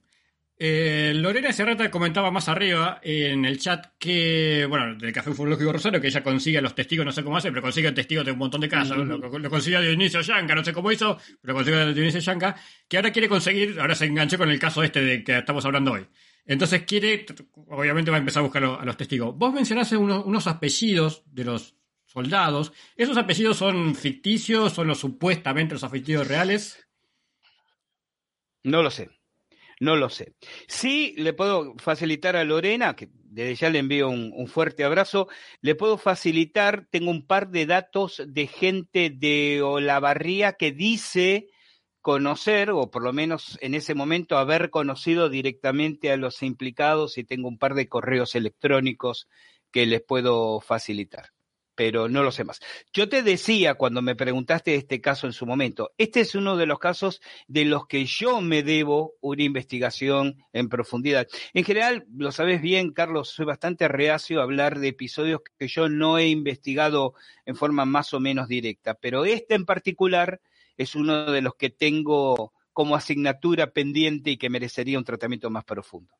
S1: Eh, Lorena Serrata comentaba más arriba en el chat que, bueno, del Café Ufológico Rosario, que ella consigue a los testigos, no sé cómo hace, pero consigue testigos de un montón de casos. Mm -hmm. lo, lo, consigue a Dionisio Yanka, no sé cómo hizo, pero consigue a Dionisio Yanka, que ahora quiere conseguir, ahora se enganchó con el caso este de que estamos hablando hoy. Entonces quiere, obviamente va a empezar a buscar a los testigos. Vos mencionaste unos, unos apellidos de los soldados. ¿Esos apellidos son ficticios? ¿Son los supuestamente los apellidos reales?
S2: No lo sé. No lo sé. Sí, le puedo facilitar a Lorena, que desde ya le envío un, fuerte abrazo, le puedo facilitar, tengo un par de datos de gente de Olavarría que dice conocer, o por lo menos en ese momento haber conocido directamente a los implicados y tengo un par de correos electrónicos que les puedo facilitar pero no lo sé más. Yo te decía cuando me preguntaste este caso en su momento, este es uno de los casos de los que yo me debo una investigación en profundidad. En general, lo sabes bien, Carlos, soy bastante reacio a hablar de episodios que yo no he investigado en forma más o menos directa, pero este en particular es uno de los que tengo como asignatura pendiente y que merecería un tratamiento más profundo.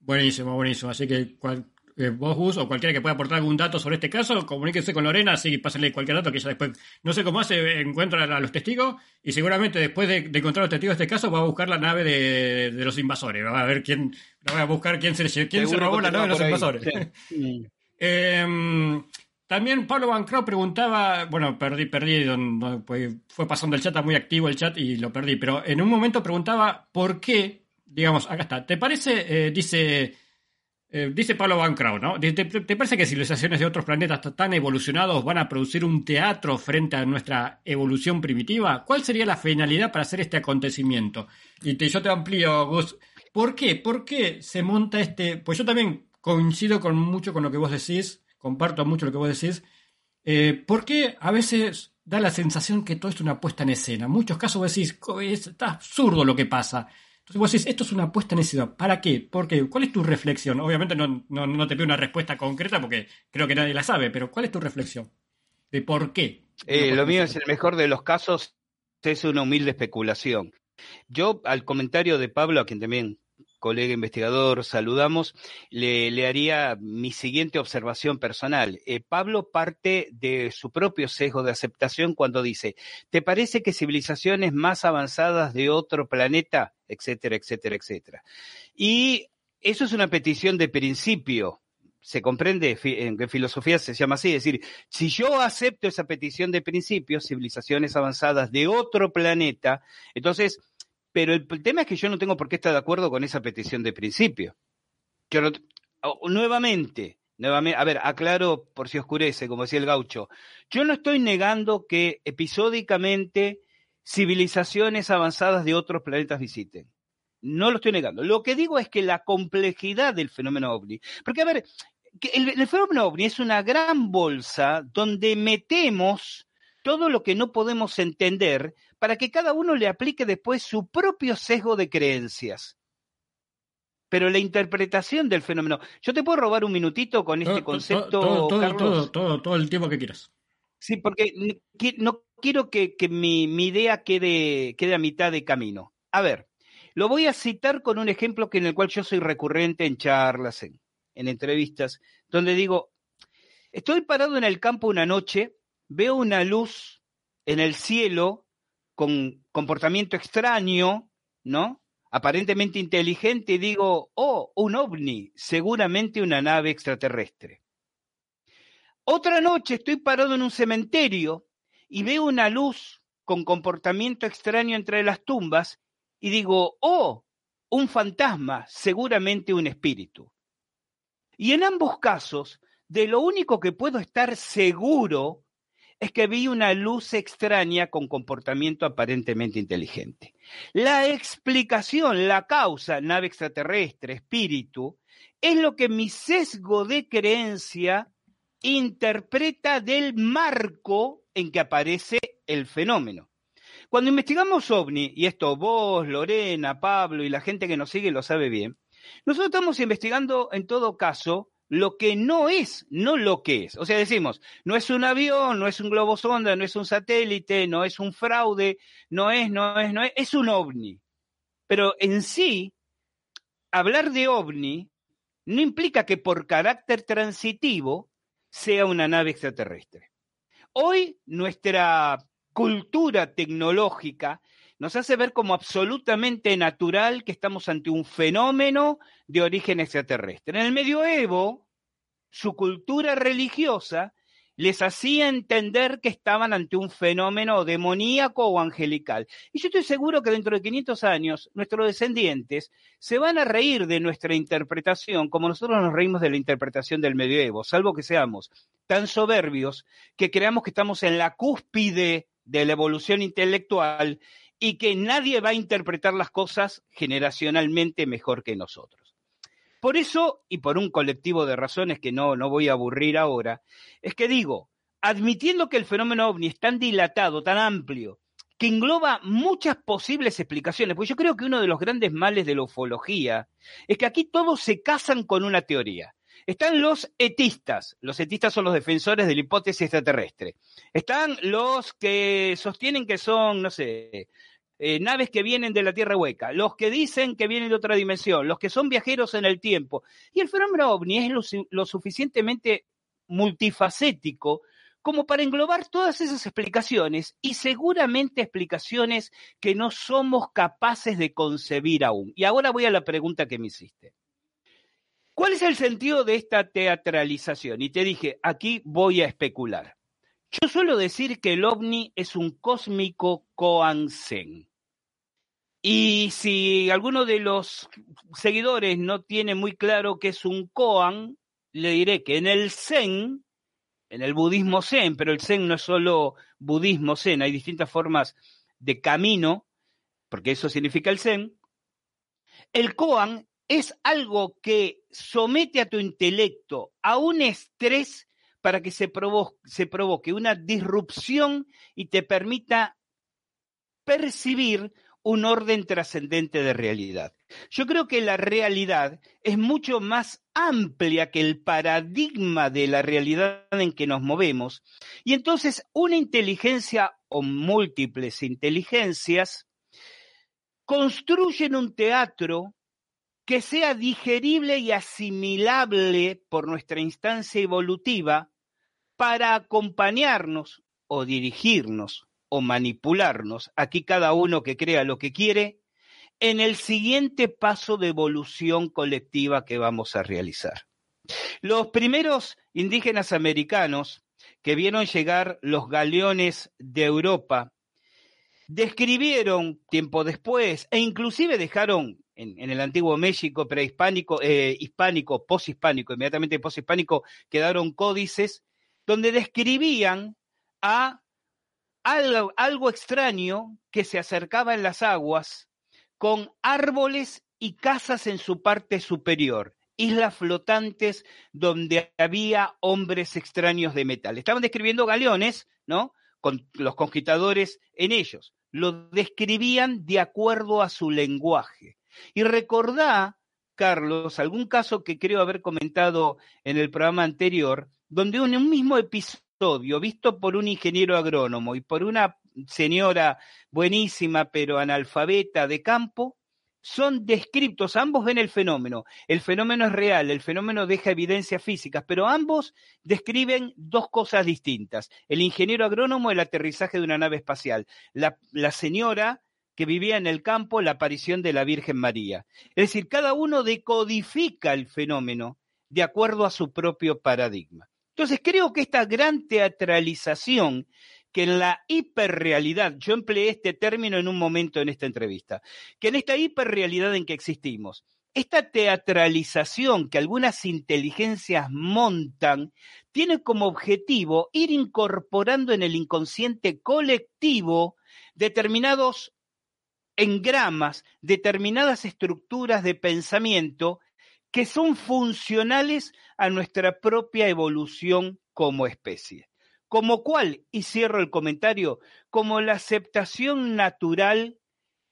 S1: Buenísimo, buenísimo. Así que cual, eh, vos, o cualquiera que pueda aportar algún dato sobre este caso, comuníquese con Lorena, así pásenle cualquier dato que ella después, no sé cómo hace, encuentra a los testigos y seguramente después de, de encontrar a los testigos de este caso va a buscar la nave de, de los invasores, va a ver quién, va a buscar quién se, quién se robó la nave de los invasores. Sí. [LAUGHS] eh, también Pablo Bancro preguntaba, bueno, perdí, perdí, pues, fue pasando el chat, muy activo el chat y lo perdí, pero en un momento preguntaba por qué, digamos, acá está, ¿te parece, eh, dice eh, dice Pablo Van Krau, ¿no? ¿Te, te, parece que civilizaciones de otros planetas tan evolucionados van a producir un teatro frente a nuestra evolución primitiva? ¿Cuál sería la finalidad para hacer este acontecimiento? Y te, yo te amplío, Gus. ¿Por qué? ¿Por qué se monta este...? Pues yo también coincido con mucho con lo que vos decís, comparto mucho lo que vos decís. Eh, ¿Por qué a veces da la sensación que todo es una puesta en escena? En muchos casos vos decís, "Co- es- está absurdo lo que pasa. Entonces vos decís, esto es una puesta en escena. ¿Para qué? ¿Por qué? ¿Cuál es tu reflexión? Obviamente no, no, no te pido una respuesta concreta porque creo que nadie la sabe, pero ¿cuál es tu reflexión? ¿De por qué?
S2: Eh, lo mío es el mejor de los casos, es una humilde especulación. Yo al comentario de Pablo, a quien también colega investigador saludamos, le, le haría mi siguiente observación personal. Eh, Pablo parte de su propio sesgo de aceptación cuando dice, ¿te parece que civilizaciones más avanzadas de otro planeta, etcétera, etcétera, etcétera? Y eso es una petición de principio. Se comprende en en filosofía se llama así, es decir, si yo acepto esa petición de principio, civilizaciones avanzadas de otro planeta, entonces, pero el, tema es que yo no tengo por qué estar de acuerdo con esa petición de principio. Yo no- nuevamente, nuevamente, a ver, aclaro por si oscurece, como decía el gaucho, yo no estoy negando que episódicamente civilizaciones avanzadas de otros planetas visiten. No lo estoy negando. Lo que digo es que la complejidad del fenómeno ovni, porque a ver, el, el fenómeno ovni es una gran bolsa donde metemos todo lo que no podemos entender para que cada uno le aplique después su propio sesgo de creencias. Pero la interpretación del fenómeno. Yo te puedo robar un minutito con este
S1: Todo-
S2: concepto,
S1: todo, todo,
S2: Carlos?
S1: todo, todo, todo el tiempo que quieras.
S2: Sí, porque no quiero que, que mi, mi idea quede, quede a mitad de camino. A ver, lo voy a citar con un ejemplo que en el cual yo soy recurrente en charlas, en, en entrevistas, donde digo, estoy parado en el campo una noche, veo una luz en el cielo con comportamiento extraño, ¿no? Aparentemente inteligente, y digo, oh, un ovni, seguramente una nave extraterrestre. Otra noche estoy parado en un cementerio y veo una luz con comportamiento extraño entre las tumbas y digo, oh, un fantasma, seguramente un espíritu. Y en ambos casos, de lo único que puedo estar seguro es que vi una luz extraña con comportamiento aparentemente inteligente. La explicación, la causa, nave extraterrestre, espíritu, es lo que mi sesgo de creencia interpreta del marco en que aparece el fenómeno. Cuando investigamos ovni, y esto vos, Lorena, Pablo y la gente que nos sigue lo sabe bien, nosotros estamos investigando en todo caso lo que no es, no lo que es. O sea, decimos, no es un avión, no es un globo sonda, no es un satélite, no es un fraude, no es, no es, no es, es un ovni. Pero en sí, hablar de ovni no implica que por carácter transitivo sea una nave extraterrestre. Hoy nuestra cultura tecnológica nos hace ver como absolutamente natural que estamos ante un fenómeno de origen extraterrestre. En el medioevo, su cultura religiosa les hacía entender que estaban ante un fenómeno demoníaco o angelical. Y yo estoy seguro que dentro de 500 años nuestros descendientes se van a reír de nuestra interpretación como nosotros nos reímos de la interpretación del medioevo, salvo que seamos tan soberbios que creamos que estamos en la cúspide de la evolución intelectual y que nadie va a interpretar las cosas generacionalmente mejor que nosotros. Por eso, y por un colectivo de razones que no, no voy a aburrir ahora, es que digo, admitiendo que el fenómeno ovni es tan dilatado, tan amplio, que engloba muchas posibles explicaciones, pues yo creo que uno de los grandes males de la ufología es que aquí todos se casan con una teoría. Están los etistas, los etistas son los defensores de la hipótesis extraterrestre. Están los que sostienen que son, no sé, eh, naves que vienen de la Tierra hueca, los que dicen que vienen de otra dimensión, los que son viajeros en el tiempo. Y el fenómeno ovni es lo, su- lo suficientemente multifacético como para englobar todas esas explicaciones y seguramente explicaciones que no somos capaces de concebir aún. Y ahora voy a la pregunta que me hiciste. ¿Cuál es el sentido de esta teatralización? Y te dije, aquí voy a especular. Yo suelo decir que el ovni es un cósmico coansen. Y si alguno de los seguidores no tienen muy claro qué es un koan, le diré que en el Zen, en el budismo Zen, pero el Zen no es solo budismo Zen, hay distintas formas de camino, porque eso significa el Zen. El koan es algo que somete a tu intelecto a un estrés para que se, se provoque una disrupción y te permita percibir un orden trascendente de realidad. Yo creo que la realidad es mucho más amplia que el paradigma de la realidad en que nos movemos. Y entonces una inteligencia o múltiples inteligencias construyen un teatro que sea digerible y asimilable por nuestra instancia evolutiva para acompañarnos o dirigirnos o manipularnos, aquí cada uno que crea lo que quiere, en el siguiente paso de evolución colectiva que vamos a realizar. Los primeros indígenas americanos que vieron llegar los galeones de Europa describieron tiempo después e inclusive dejaron en, el antiguo México prehispánico, eh, hispánico, poshispánico, inmediatamente poshispánico, quedaron códices donde describían a algo, extraño que se acercaba en las aguas con árboles y casas en su parte superior, islas flotantes donde había hombres extraños de metal. Estaban describiendo galeones, ¿no? Con los conquistadores en ellos. Lo describían de acuerdo a su lenguaje. Y recordá, Carlos, algún caso que creo haber comentado en el programa anterior, donde en un mismo episodio visto por un ingeniero agrónomo y por una señora buenísima pero analfabeta de campo, son descriptos, ambos ven el fenómeno, el fenómeno es real, el fenómeno deja evidencias físicas, pero ambos describen dos cosas distintas. El ingeniero agrónomo, el aterrizaje de una nave espacial, la, la señora que vivía en el campo, la aparición de la Virgen María. Es decir, cada uno decodifica el fenómeno de acuerdo a su propio paradigma. Entonces creo que esta gran teatralización que en la hiperrealidad, yo empleé este término en un momento en esta entrevista, que en esta hiperrealidad en que existimos, esta teatralización que algunas inteligencias montan tiene como objetivo ir incorporando en el inconsciente colectivo determinados engramas, determinadas estructuras de pensamiento que son funcionales a nuestra propia evolución como especie. Como cual, y cierro el comentario, como la aceptación natural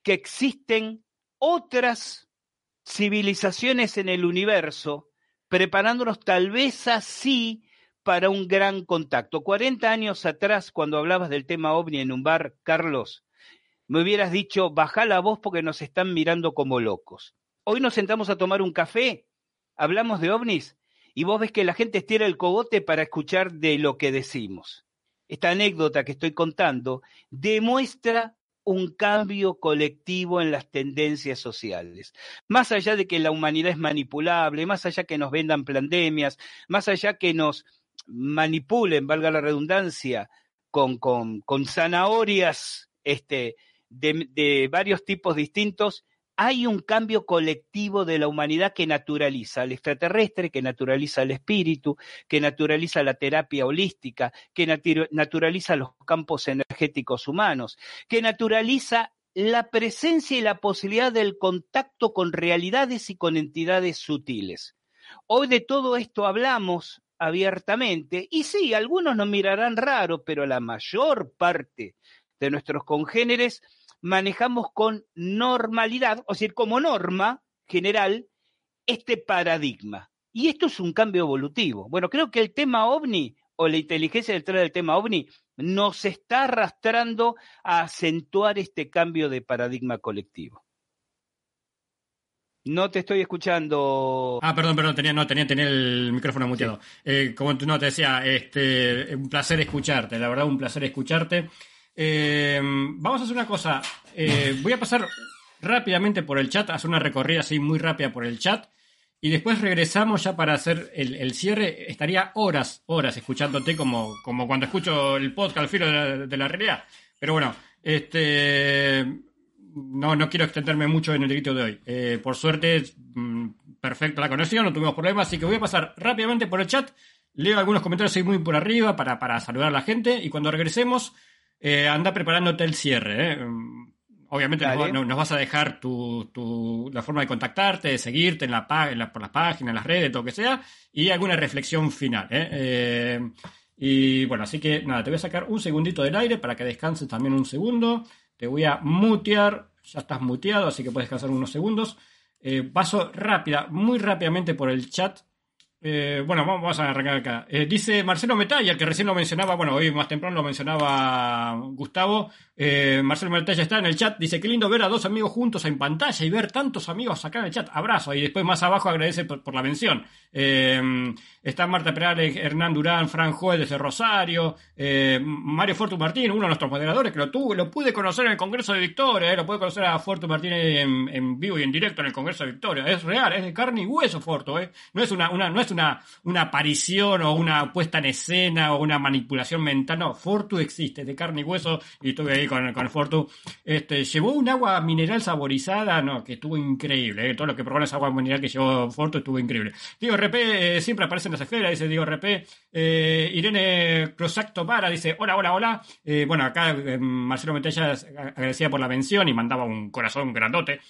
S2: que existen otras civilizaciones en el universo, preparándonos tal vez así para un gran contacto. 40 años atrás, cuando hablabas del tema ovni en un bar, Carlos, me hubieras dicho, baja la voz porque nos están mirando como locos. Hoy nos sentamos a tomar un café, hablamos de ovnis y vos ves que la gente estira el cogote para escuchar de lo que decimos. Esta anécdota que estoy contando demuestra un cambio colectivo en las tendencias sociales. Más allá de que la humanidad es manipulable, más allá que nos vendan pandemias, más allá que nos manipulen, valga la redundancia, con, con, con zanahorias este, de, varios tipos distintos, hay un cambio colectivo de la humanidad que naturaliza al extraterrestre, que naturaliza al espíritu, que naturaliza la terapia holística, que naturaliza los campos energéticos humanos, que naturaliza la presencia y la posibilidad del contacto con realidades y con entidades sutiles. Hoy de todo esto hablamos abiertamente y sí, algunos nos mirarán raro, pero la mayor parte de nuestros congéneres manejamos con normalidad, o sea, como norma general, este paradigma. Y esto es un cambio evolutivo. Bueno, creo que el tema ovni o la inteligencia detrás del tema ovni nos está arrastrando a acentuar este cambio de paradigma colectivo. No te estoy escuchando.
S1: Ah, perdón, perdón, tenía, no, tenía, el micrófono muteado. Eh, como tú no te decía, este, un placer escucharte, la verdad, un placer escucharte. Eh, vamos a hacer una cosa. Eh, voy a pasar rápidamente por el chat, hacer una recorrida así muy rápida por el chat. Y después regresamos ya para hacer el, cierre. Estaría horas, horas escuchándote como, como cuando escucho el podcast al filo de la, realidad. Pero bueno, este no, no quiero extenderme mucho en el grito de hoy. Eh, por suerte, mm, perfecta la conexión, no tuvimos problemas, así que voy a pasar rápidamente por el chat. Leo algunos comentarios ahí muy por arriba para, para saludar a la gente y cuando regresemos, eh, anda preparándote el cierre. eh. Obviamente nos, vas a dejar tu, tu- la forma de contactarte, de seguirte en la, en la- por las páginas, en las redes, todo lo que sea, y alguna reflexión final. ¿eh? Y bueno, así que nada, te voy a sacar un segundito del aire para que descanses también un segundo. Te voy a mutear, ya estás muteado, así que puedes descansar unos segundos. Paso rápida, muy rápidamente por el chat. Eh, bueno, vamos, a arrancar acá. Eh, dice Marcelo Metalla, que recién lo mencionaba, bueno, hoy más temprano lo mencionaba Gustavo. Eh, Marcelo Metalla está en el chat, dice, qué lindo ver a dos amigos juntos en pantalla y ver tantos amigos acá en el chat. Abrazo. Y después más abajo agradece por, la mención. Eh, está Marta Perales, Hernán Durán, Fran Joel desde Rosario, eh, Mario Fortu Martín, uno de nuestros moderadores que lo tuve, lo pude conocer en el Congreso de Victoria, eh, lo pude conocer a Fortu Martín en, vivo y en directo en el Congreso de Victoria. Es real, es de carne y hueso Fortu. No es una, una, no es una, una aparición o una puesta en escena o una manipulación mental, no, Fortu existe, es de carne y hueso, y estuve ahí con, con Fortu. Este, llevó un agua mineral saborizada, no, que estuvo increíble, eh. todo lo que probó esa agua mineral que llevó Fortu estuvo increíble. Diego RP eh, siempre aparece en las esferas, dice Diego RP. Eh, Irene Cruzacto Vara dice, hola, hola, hola. Bueno, acá Marcelo Metella agradecía por la mención y mandaba un corazón grandote.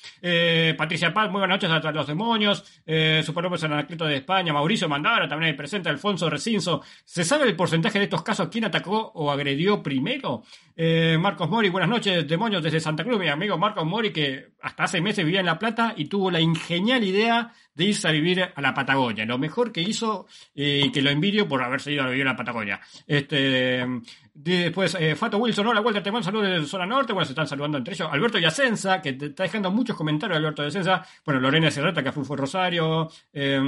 S1: Patricia Paz, muy buenas noches a los demonios. Eh, Super López Anacleto de España. Mauricio Mandara, también ahí presente. Alfonso Recinzo. ¿Se sabe el porcentaje de estos casos? ¿Quién atacó o agredió primero? Eh, Marcos Mori, buenas noches, demonios desde Santa Cruz. Mi amigo Marcos Mori, que hasta hace meses vivía en La Plata y tuvo la ingenial idea de irse a vivir a la Patagonia. Lo mejor que hizo eh, y que lo envidio por haberse ido a vivir a la Patagonia. Este, después, eh, Fato Wilson, hola Walter, te mando saludos desde zona norte. Bueno, se están saludando entre ellos. Alberto Yacenza, que te está dejando muchos comentarios, Alberto Yacenza. Bueno, Lorena Serrata, que fue, fue Rosario. Eh,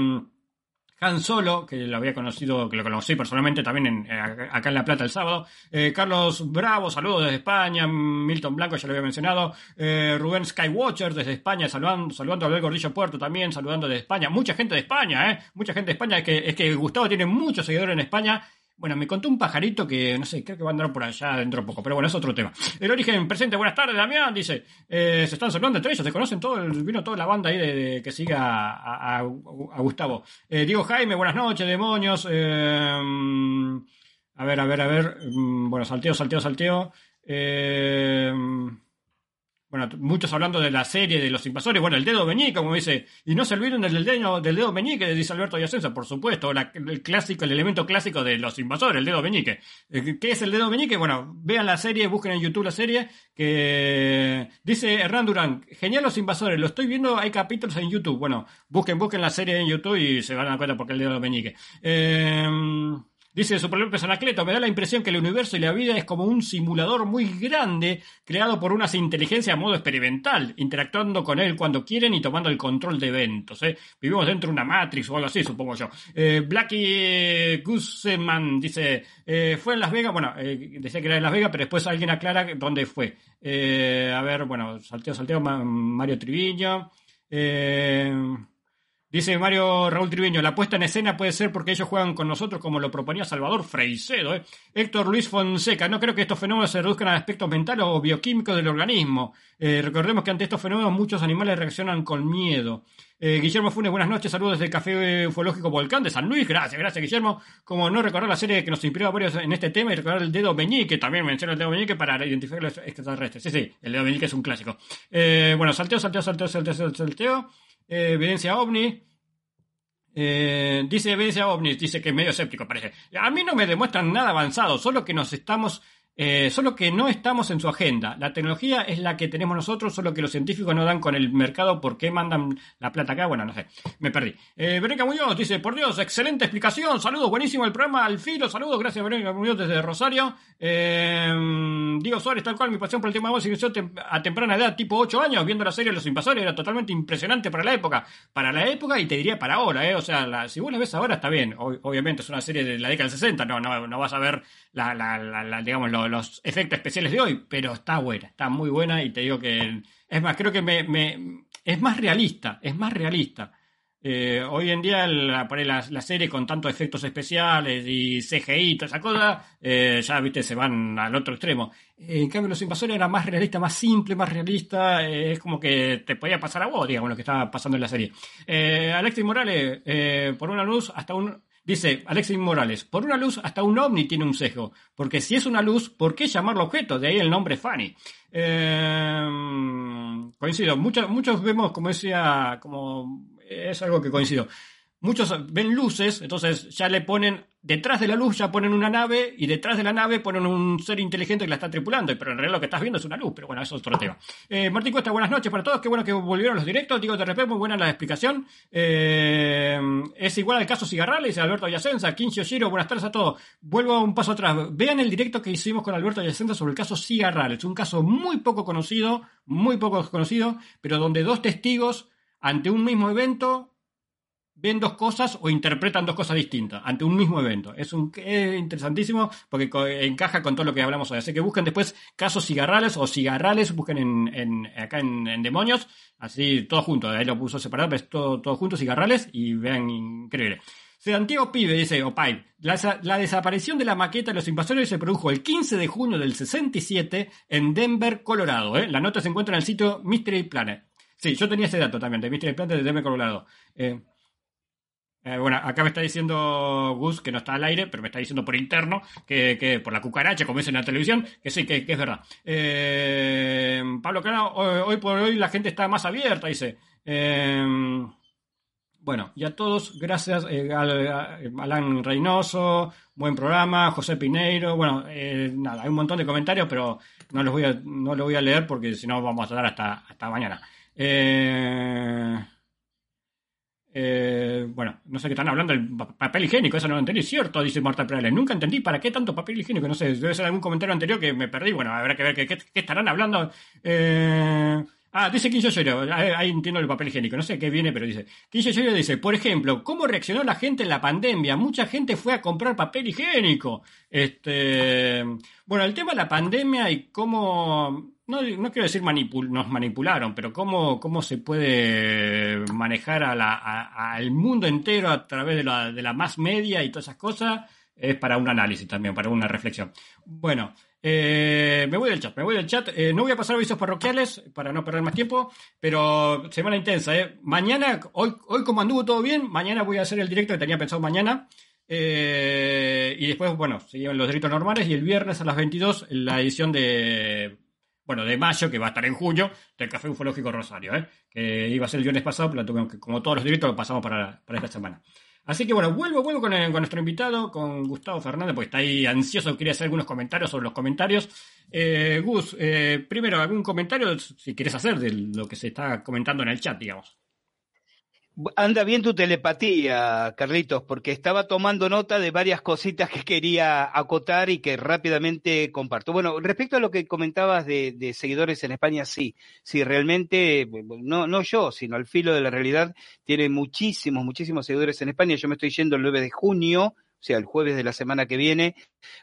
S1: Han Solo, que lo había conocido, que lo conocí personalmente también en, eh, acá en La Plata el sábado. Eh, Carlos Bravo, saludos desde España. Milton Blanco, ya lo había mencionado. Eh, Rubén Skywatcher desde España, saludando, saludando a Abel Gordillo Puerto también, saludando desde España. Mucha gente de España, ¿eh? Mucha gente de España. Es que, es que Gustavo tiene muchos seguidores en España. Bueno, me contó un pajarito que, no sé, creo que va a andar por allá dentro de poco, pero bueno, es otro tema. El origen presente, buenas tardes, Damián, dice, eh, se están saludando entre ellos, se conocen todo, el- vino toda la banda ahí de, que siga a Gustavo. Eh, Diego Jaime, buenas noches, demonios. eh, a ver, a ver, a ver, mm, bueno, salteo, salteo, salteo. Eh, bueno, muchos hablando de la serie de los invasores. Bueno, el dedo meñique, como dice. Y no se olviden del dedo, del dedo meñique, dice Alberto Yacenza, por supuesto. la- el clásico, el elemento clásico de los invasores, el dedo meñique. Eh, ¿Qué es el dedo meñique? Bueno, vean la serie, busquen en YouTube la serie. Que dice Hernán Durán, genial los invasores, lo estoy viendo, hay capítulos en YouTube. Bueno, busquen, busquen la serie en YouTube y se van a dar cuenta porque el dedo meñique. Eh, Dice Super López Anacleto, me da la impresión que el universo y la vida es como un simulador muy grande creado por unas inteligencias a modo experimental, interactuando con él cuando quieren y tomando el control de eventos. ¿eh? Vivimos dentro de una Matrix o algo así, supongo yo. Eh, Blackie Guzman dice, eh, fue en Las Vegas, bueno, eh, decía que era en Las Vegas, pero después alguien aclara dónde fue. Eh, a ver, bueno, salteo, salteo, Ma- Mario Triviño. Eh, Dice Mario Raúl Triviño, la puesta en escena puede ser porque ellos juegan con nosotros como lo proponía Salvador Freicedo. ¿eh? Héctor Luis Fonseca, no creo que estos fenómenos se reduzcan a aspectos mentales o bioquímicos del organismo. Eh, recordemos que ante estos fenómenos muchos animales reaccionan con miedo. Eh, Guillermo Funes, buenas noches, saludos desde el Café Ufológico Volcán de San Luis, gracias, gracias Guillermo. Como no recordar la serie que nos inspiró varios en este tema y recordar el dedo meñique, también menciona el dedo meñique para identificar los extraterrestres. Sí, sí, el dedo meñique es un clásico. Eh, bueno, salteo, salteo, salteo, salteo, salteo, salteo. Eh, evidencia ovni. Eh, dice evidencia ovni, dice que es medio escéptico parece. A mí no me demuestran nada avanzado, solo que nos estamos, eh, solo que no estamos en su agenda. La tecnología es la que tenemos nosotros, solo que los científicos no dan con el mercado. ¿Por qué mandan la plata acá? Bueno, no sé, me perdí. Eh, Verónica Muñoz dice, por Dios, excelente explicación, saludos, buenísimo el programa al filo, saludos, gracias Verónica Muñoz desde Rosario. Eh, Diego Suárez, tal cual, mi pasión por el tema de voz inició a temprana edad, tipo 8 años, viendo la serie Los Invasores, era totalmente impresionante para la época. Para la época y te diría para ahora, ¿eh? O sea, la- si vos la ves ahora está bien. Ob- obviamente es una serie de la década del 60, no, no, no vas a ver la- la- la- digamos, lo- los efectos especiales de hoy, pero está buena, está muy buena y te digo que... Es más, creo que me, me- es más realista, es más realista. Eh, hoy en día la, la, serie con tantos efectos especiales y CGI y toda esa cosa, eh, ya viste, se van al otro extremo. en cambio, Los Invasores era más realista, más simple, más realista. Eh, es como que te podía pasar a vos, digamos, lo que estaba pasando en la serie. Alexis Morales, por una luz, hasta un. Dice Alexis Morales, por una luz hasta un ovni tiene un sesgo, porque si es una luz, ¿por qué llamarlo objeto? De ahí el nombre Fanny. coincido, muchos, muchos vemos, como decía, como es algo que coincido. Muchos ven luces, entonces ya le ponen, detrás de la luz ya ponen una nave y detrás de la nave ponen un ser inteligente que la está tripulando, pero en realidad lo que estás viendo es una luz, pero bueno, eso es otro tema. Eh, Martín Cuesta, buenas noches para todos, qué bueno que volvieron los directos, digo de repente, muy buena la explicación. Eh, es igual al caso Cigarrales, Alberto Yacenza, Quincio Giro, buenas tardes a todos. Vuelvo un paso atrás, vean el directo que hicimos con Alberto Yacenza sobre el caso Cigarrales, un caso muy poco conocido, muy poco conocido, pero donde dos testigos ante un mismo evento ven dos cosas o interpretan dos cosas distintas ante un mismo evento. Es, un, interesantísimo porque encaja con todo lo que hablamos hoy. Así que busquen después casos cigarrales o cigarrales, busquen en, acá en, demonios, así todo junto. Ahí lo puso separado, pero todo, todo junto, cigarrales, y vean, increíble. Santiago Pibe dice, Opay, la, la, desaparición de la maqueta de los invasores se produjo el 15 de junio del 67 en Denver, Colorado. ¿eh? La nota se encuentra en el sitio Mystery Planet. Sí, yo tenía ese dato también, de Mystery Planet de Deme Colorado. Eh, eh, bueno, acá me está diciendo Gus que no está al aire, pero me está diciendo por interno que, por la cucaracha, como es en la televisión, que sí, que, es verdad. Eh, Pablo Cano, hoy, por hoy la gente está más abierta, dice. bueno, y a todos, gracias, Alan Reynoso, buen programa, José Pineiro, bueno, nada, hay un montón de comentarios, pero no los voy a, no los voy a leer porque si no vamos a dar hasta, hasta mañana. Eh, eh, bueno, no sé qué están hablando del papel higiénico, eso no lo entendí, cierto, dice Marta Perales. Nunca entendí para qué tanto papel higiénico, no sé, debe ser algún comentario anterior que me perdí. Bueno, habrá que ver qué, estarán hablando. Eh, ah, dice Quincio ahí, entiendo el papel higiénico, no sé qué viene, pero dice. Quincio dice, por ejemplo, ¿cómo reaccionó la gente en la pandemia? Mucha gente fue a comprar papel higiénico. Este, bueno, el tema de la pandemia y cómo no, no quiero decir nos manipularon, pero cómo, cómo se puede manejar al mundo entero a través de la, de la más media y todas esas cosas, es para un análisis también, para una reflexión. Bueno, eh, me voy del chat, me voy del chat. Eh, no voy a pasar avisos parroquiales para no perder más tiempo, pero semana intensa. ¿eh? Mañana, hoy, hoy como anduvo todo bien, mañana voy a hacer el directo que tenía pensado mañana. Eh, y después, bueno, siguen los directos normales y el viernes a las 22 la edición de bueno, de mayo, que va a estar en junio, del Café Ufológico Rosario, ¿eh? que iba a ser el viernes pasado, pero como todos los directos, lo pasamos para, esta semana. Así que bueno, vuelvo, vuelvo con, nuestro invitado, con Gustavo Fernández, porque está ahí ansioso, quería hacer algunos comentarios sobre los comentarios. Eh, Gus, eh, primero, algún comentario, si quieres hacer, de lo que se está comentando en el chat, digamos.
S2: Anda bien tu telepatía, Carlitos, porque estaba tomando nota de varias cositas que quería acotar y que rápidamente comparto. Bueno, respecto a lo que comentabas de, seguidores en España, sí, sí, realmente, no, no yo, sino al filo de la realidad, tiene muchísimos, muchísimos seguidores en España. Yo me estoy yendo el 9 de junio o sea, el jueves de la semana que viene,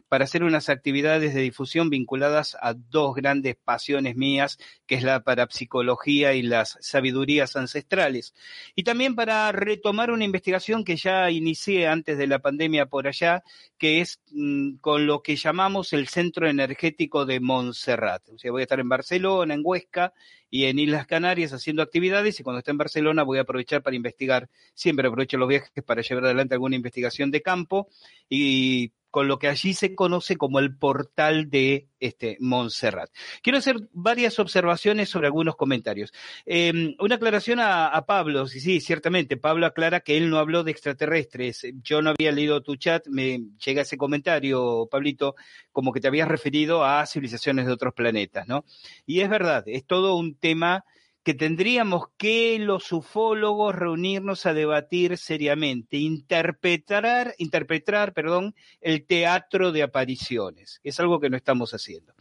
S2: para hacer unas actividades de difusión vinculadas a dos grandes pasiones mías, que es la parapsicología y las sabidurías ancestrales. Y también para retomar una investigación que ya inicié antes de la pandemia por allá, que es mm, con lo que llamamos el Centro Energético de Montserrat. O sea, voy a estar en Barcelona, en Huesca y en Islas Canarias haciendo actividades y cuando esté en Barcelona voy a aprovechar para investigar, siempre aprovecho los viajes para llevar adelante alguna investigación de campo y con lo que allí se conoce como el portal de este Montserrat. Quiero hacer varias observaciones sobre algunos comentarios. Em, una aclaración a, Pablo, sí, sí, ciertamente, Pablo aclara que él no habló de extraterrestres. Yo no había leído tu chat, me llega ese comentario, Pablito, como que te habías referido a civilizaciones de otros planetas, ¿no? Y es verdad, es todo un tema que tendríamos que los ufólogos reunirnos a debatir seriamente, interpretar, interpretar, perdón, el teatro de apariciones. Es algo que no estamos haciendo.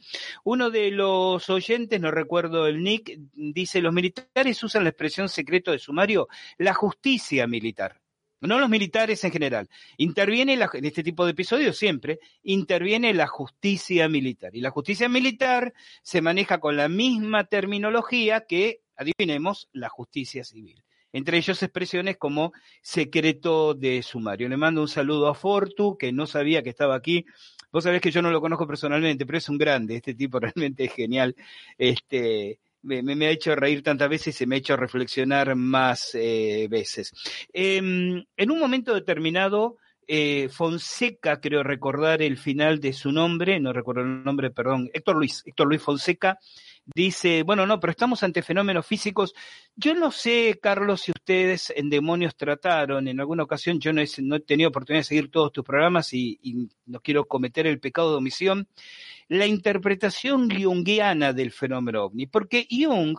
S2: Uno de los oyentes, no recuerdo el nick, dice, los militares usan la expresión secreto de sumario, la justicia militar. No los militares en general. Interviene en este tipo de episodios siempre, interviene la justicia militar. Y la justicia militar se maneja con la misma terminología que adivinemos, la justicia civil. entre ellos expresiones como secreto de sumario. Le mando un saludo a Fortu, que no sabía que estaba aquí. Vos sabés que yo no lo conozco personalmente, pero es un grande, este tipo [LAUGHS] realmente es genial. Este, me, ha hecho reír tantas veces y se me ha hecho reflexionar más eh, veces. Em, en un momento determinado, eh, Fonseca, creo recordar el final de su nombre, no recuerdo el nombre, perdón, Héctor Luis, Héctor Luis Fonseca, dice, bueno, no, pero estamos ante fenómenos físicos. Yo no sé, Carlos, si ustedes en Demonios trataron, en alguna ocasión yo no he, tenido oportunidad de seguir todos tus programas y, y, no quiero cometer el pecado de omisión, la interpretación junguiana del fenómeno ovni, porque Jung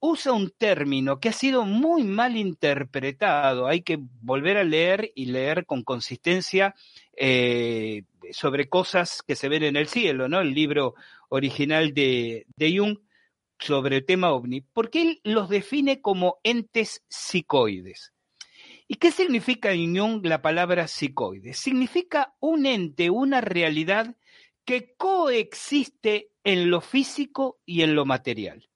S2: usa un término que ha sido muy mal interpretado. Hay que volver a leer y leer con consistencia eh, sobre cosas que se ven en el cielo, ¿no? El libro original de, de Jung sobre el tema ovni, porque él los define como entes psicoides. ¿Y qué significa en Jung la palabra psicoide? Significa un ente, una realidad que coexiste en lo físico y en lo material.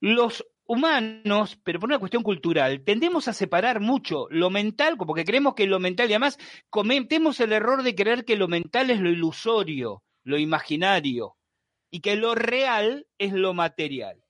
S2: Los humanos, pero por una cuestión cultural, tendemos a separar mucho lo mental, porque creemos que lo mental, y además cometemos el error de creer que lo mental es lo ilusorio, lo imaginario, y que lo real es lo material.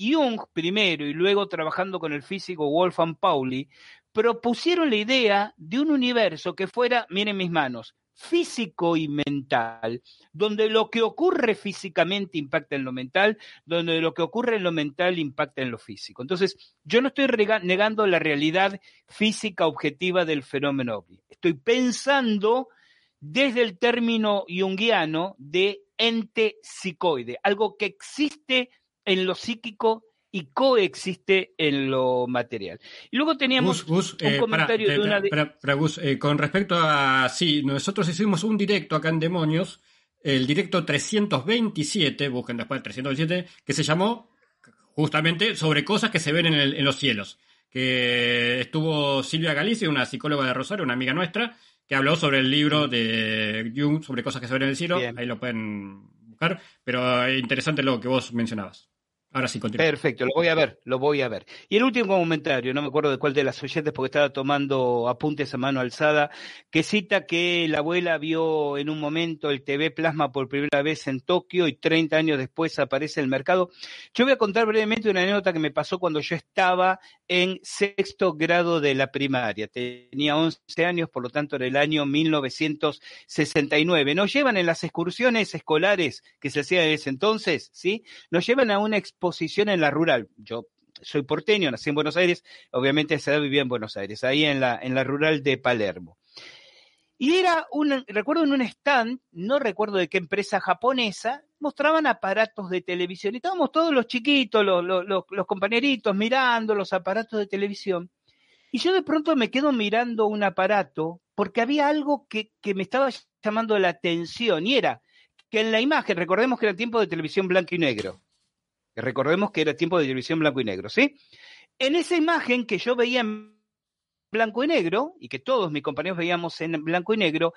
S2: Jung primero y luego trabajando con el físico Wolfgang Pauli, propusieron la idea de un universo que fuera, miren mis manos, físico y mental, donde lo que ocurre físicamente impacta en lo mental, donde lo que ocurre en lo mental impacta en lo físico. Entonces, yo no estoy negando la realidad física objetiva del fenómeno ovni. Estoy pensando desde el término junguiano de ente psicoide, algo que existe en lo psíquico y coexiste en lo material. Y luego teníamos un
S1: eh,
S2: comentario
S1: de
S2: una...
S1: Eh, con respecto a... Sí, nosotros hicimos un directo acá en Demonios, el directo 327, busquen después 327, que se llamó justamente sobre cosas que se ven en, en los cielos. Que estuvo Silvia Galicia, una psicóloga de Rosario, una amiga nuestra, que habló sobre el libro de Jung, sobre cosas que se ven en el cielo. Ahí lo pueden buscar, pero es interesante lo que vos mencionabas. Ahora sí, continúa.
S2: Perfecto, lo voy a ver, lo voy a ver. Y el último comentario, no me acuerdo de cuál de las oyentes porque estaba tomando apuntes a mano alzada, que cita que la abuela vio en un momento el TV Plasma por primera vez en Tokio y 30 años después aparece en el mercado. Yo voy a contar brevemente una anécdota que me pasó cuando yo estaba en sexto grado de la primaria. Tenía 11 años, por lo tanto era el año 1969. Nos llevan en las excursiones escolares que se hacían en ese entonces, ¿sí? Nos llevan a una exposición en la rural. Yo soy porteño, nací en Buenos Aires, obviamente a esa edad vivía en Buenos Aires, ahí en la, en la rural de Palermo. Y era un, recuerdo en un stand, no recuerdo de qué empresa japonesa, mostraban aparatos de televisión. Y estábamos todos los chiquitos, los, los, los, compañeritos, mirando los aparatos de televisión. Y yo de pronto me quedo mirando un aparato porque había algo que, que me estaba llamando la atención y era que en la imagen, recordemos que era tiempo de televisión blanco y negro, Recordemos que era tiempo de televisión blanco y negro, ¿sí? En esa imagen que yo veía en blanco y negro, y que todos mis compañeros veíamos en blanco y negro,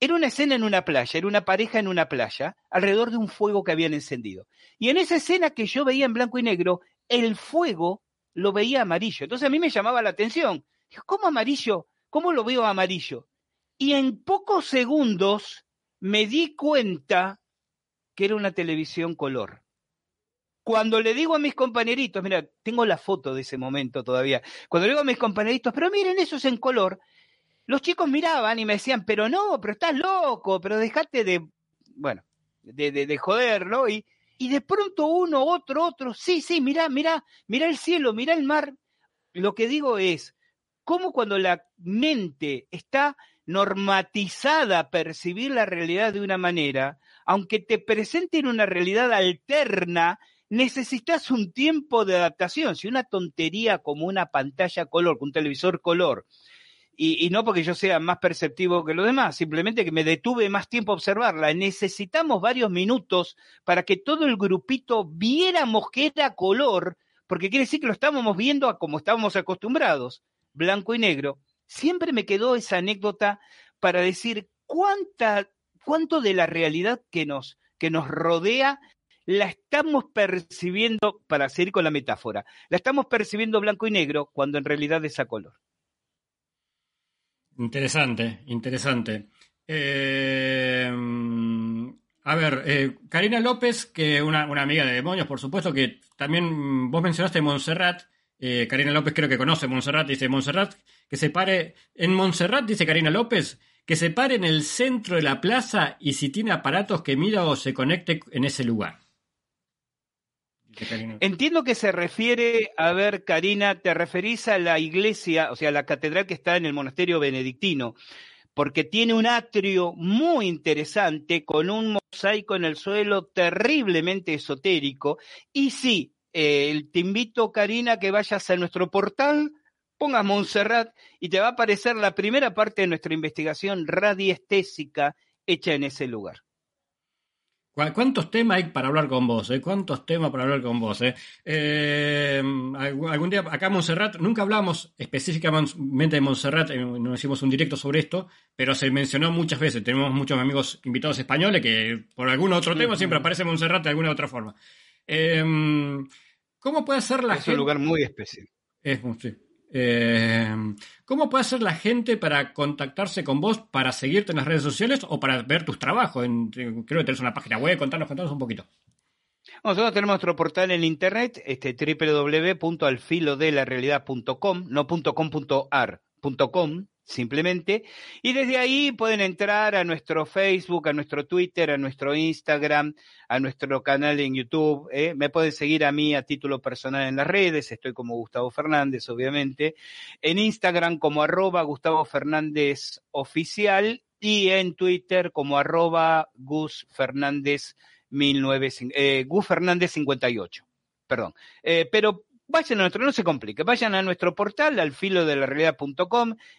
S2: era una escena en una playa, era una pareja en una playa, alrededor de un fuego que habían encendido. Y en esa escena que yo veía en blanco y negro, el fuego lo veía amarillo. Entonces a mí me llamaba la atención. ¿Cómo amarillo? ¿Cómo lo veo amarillo? Y en pocos segundos me di cuenta que era una televisión color. Cuando le digo a mis compañeritos, mira, tengo la foto de ese momento todavía, cuando le digo a mis compañeritos, pero miren, eso es en color, los chicos miraban y me decían, pero no, pero estás loco, pero dejate de, bueno, de, de, de joder, ¿no? Y, y de pronto uno, otro, otro, sí, sí, mira, mira, mira el cielo, mira el mar. Lo que digo es, cómo cuando la mente está normatizada a percibir la realidad de una manera, aunque te presenten una realidad alterna, necesitas un tiempo de adaptación. Si una tontería como una pantalla color, un televisor color, y, no porque yo sea más perceptivo que los demás, simplemente que me detuve más tiempo a observarla. Necesitamos varios minutos para que todo el grupito viéramos que era color, porque quiere decir que lo estábamos viendo como estábamos acostumbrados, blanco y negro. Siempre me quedó esa anécdota para decir cuánta, cuánto de la realidad que nos, que nos rodea la estamos percibiendo, para seguir con la metáfora, la estamos percibiendo blanco y negro cuando en realidad es a color.
S1: Interesante, interesante. Eh, a ver, eh, Karina López, que una, una amiga de demonios, por supuesto, que también vos mencionaste Montserrat. Eh, Karina López creo que conoce Montserrat, dice Montserrat, que se pare en Montserrat, dice Karina López, que se pare en el centro de la plaza y si tiene aparatos que mida o se conecte en ese lugar.
S2: Entiendo que se refiere, a ver, Karina, te referís a la iglesia, o sea, la catedral que está en el monasterio benedictino, porque tiene un atrio muy interesante con un mosaico en el suelo terriblemente esotérico. Y sí, eh, te invito, Karina, que vayas a nuestro portal, pongas Montserrat y te va a aparecer la primera parte de nuestra investigación radiestésica hecha en ese lugar.
S1: ¿Cuántos temas hay para hablar con vos? Eh? ¿Cuántos temas para hablar con vos? Eh? eh algún día acá en Montserrat, nunca hablamos específicamente de Montserrat, no hicimos un directo sobre esto, pero se mencionó muchas veces. Tenemos muchos amigos invitados españoles que por algún otro tema siempre aparece Montserrat de alguna otra forma. Em, ¿Cómo puede ser la
S2: gente? Es un lugar muy especial.
S1: Es, sí. Eh, ¿Cómo puede hacer la gente para contactarse con vos, para seguirte en las redes sociales o para ver tus trabajos? creo que tenés una página web, contanos, contanos un poquito.
S2: Nosotros tenemos nuestro portal en internet, este www.alfilodelarealidad.com, no .com.ar, .com, simplemente. Y desde ahí pueden entrar a nuestro Facebook, a nuestro Twitter, a nuestro Instagram, a nuestro canal en YouTube. ¿eh? Me pueden seguir a mí a título personal en las redes, estoy como Gustavo Fernández, obviamente. En Instagram como arroba Gustavo Fernández Oficial y en Twitter como arroba Gus Fernández, 19, eh, Gus Fernández 58. Perdón. Eh, pero vayan a nuestro, no se complique, vayan a nuestro portal, al filo de la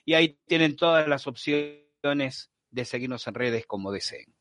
S2: y ahí tienen todas las opciones de seguirnos en redes como deseen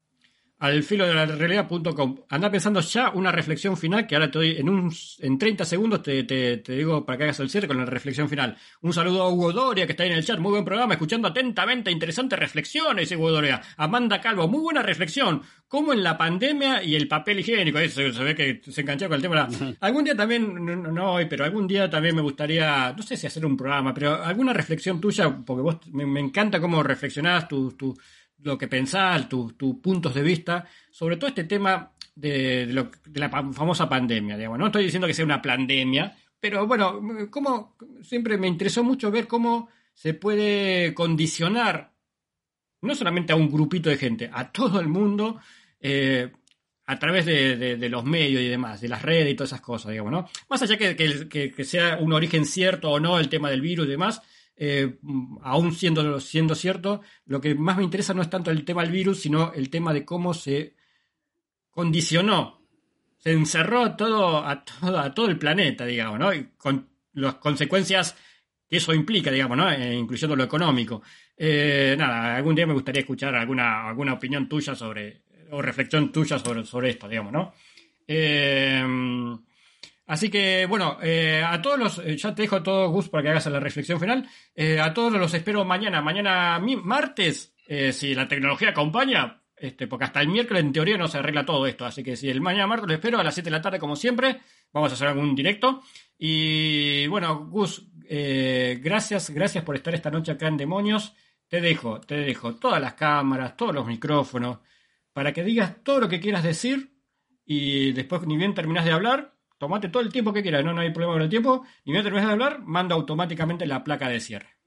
S1: al filo de la realidad.com. Anda pensando ya una reflexión final, que ahora te doy en, un, en 30 segundos te, te, digo para que hagas el cierre con la reflexión final. Un saludo a Hugo Doria, que está ahí en el chat, muy buen programa, escuchando atentamente, interesantes reflexiones, Hugo Doria. Amanda Calvo, muy buena reflexión. Como en la pandemia y el papel higiénico, eso se ve que se enganchó con el tema. Algún día también, no, hoy, pero algún día también me gustaría, no sé si hacer un programa, pero alguna reflexión tuya, porque vos me, encanta cómo reflexionás, tu, tu lo que pensás, tus puntos de vista sobre todo este tema de, la famosa pandemia. Digamos. No estoy diciendo que sea una pandemia, pero bueno, como siempre me interesó mucho ver cómo se puede condicionar no solamente a un grupito de gente, a todo el mundo, eh, a través de, los medios y demás, de las redes y todas esas cosas, digamos, ¿no? Más allá que, que sea un origen cierto o no el tema del virus y demás, eh, aún siendo, siendo cierto, lo que más me interesa no es tanto el tema del virus, sino el tema de cómo se condicionó, se encerró todo a todo, el planeta, digamos, ¿no? Y con las consecuencias que eso implica, digamos, ¿no? Eh, incluyendo lo económico. Eh, nada, algún día me gustaría escuchar alguna, alguna opinión tuya sobre, o reflexión tuya sobre, sobre esto, digamos, ¿no? Así que, bueno, eh, a todos los, eh, ya te dejo todo, Gus, para que hagas la reflexión final. Eh, a todos los espero mañana, mañana martes, si la tecnología acompaña, este, porque hasta el miércoles en teoría no se arregla todo esto. Así que si el mañana martes lo espero a las 7 de la tarde, como siempre, vamos a hacer algún directo. Y bueno, Gus, gracias, gracias por estar esta noche acá en Demonios. Te dejo, te dejo todas las cámaras, todos los micrófonos, para que digas todo lo que quieras decir y después, ni bien terminas de hablar, tomate todo el tiempo que quieras, no, no hay problema con el tiempo, y no terminas de hablar, manda automáticamente la placa de cierre.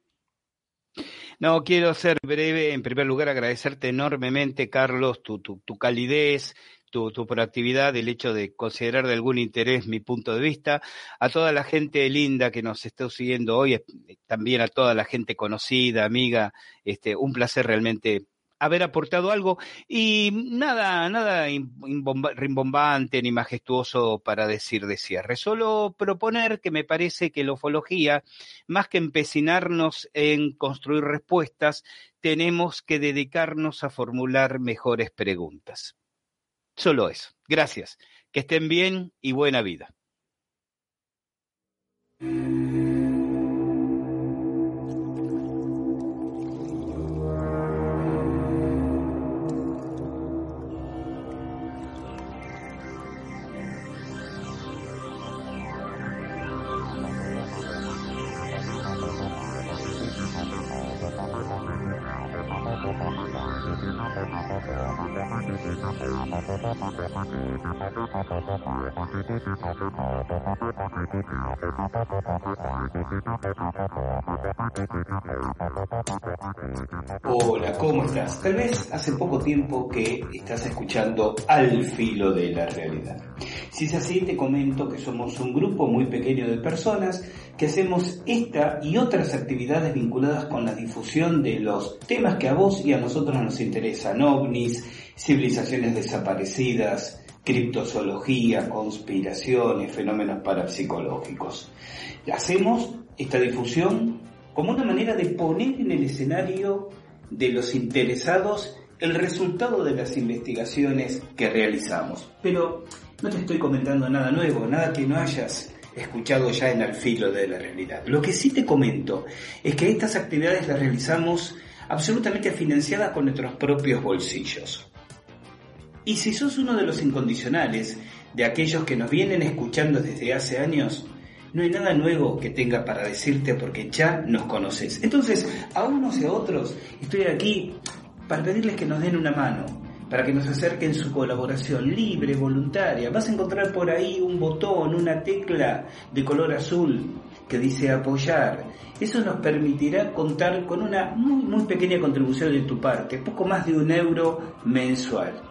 S2: No, quiero ser breve. En primer lugar, agradecerte enormemente, Carlos, tu, tu, tu calidez, tu, tu, proactividad, el hecho de considerar de algún interés mi punto de vista, a toda la gente linda que nos está siguiendo hoy, también a toda la gente conocida, amiga, este, un placer realmente haber aportado algo y nada, nada rimbombante ni majestuoso para decir de cierre. Solo proponer que me parece que la ufología, más que empecinarnos en construir respuestas, tenemos que dedicarnos a formular mejores preguntas. Solo eso. Gracias. Que estén bien y buena vida. Hola, ¿cómo estás? Tal vez hace poco tiempo que estás escuchando Al filo de la realidad. Si es así, te comento que somos un grupo muy pequeño de personas que hacemos esta y otras actividades vinculadas con la difusión de los temas que a vos y a nosotros nos interesan, ovnis, civilizaciones desaparecidas, criptozoología, conspiraciones, fenómenos parapsicológicos. Hacemos esta difusión como una manera de poner en el escenario de los interesados el resultado de las investigaciones que realizamos. Pero no te estoy comentando nada nuevo, nada que no hayas escuchado ya en Al filo de la realidad. Lo que sí te comento es que estas actividades las realizamos absolutamente financiadas con nuestros propios bolsillos. Y si sos uno de los incondicionales, de aquellos que nos vienen escuchando desde hace años, no hay nada nuevo que tenga para decirte porque ya nos conoces. Entonces, a unos y a otros, estoy aquí para pedirles que nos den una mano, para que nos acerquen su colaboración libre, voluntaria. Vas a encontrar por ahí un botón, una tecla de color azul que dice apoyar. Eso nos permitirá contar con una muy, muy pequeña contribución de tu parte, poco más de un euro mensual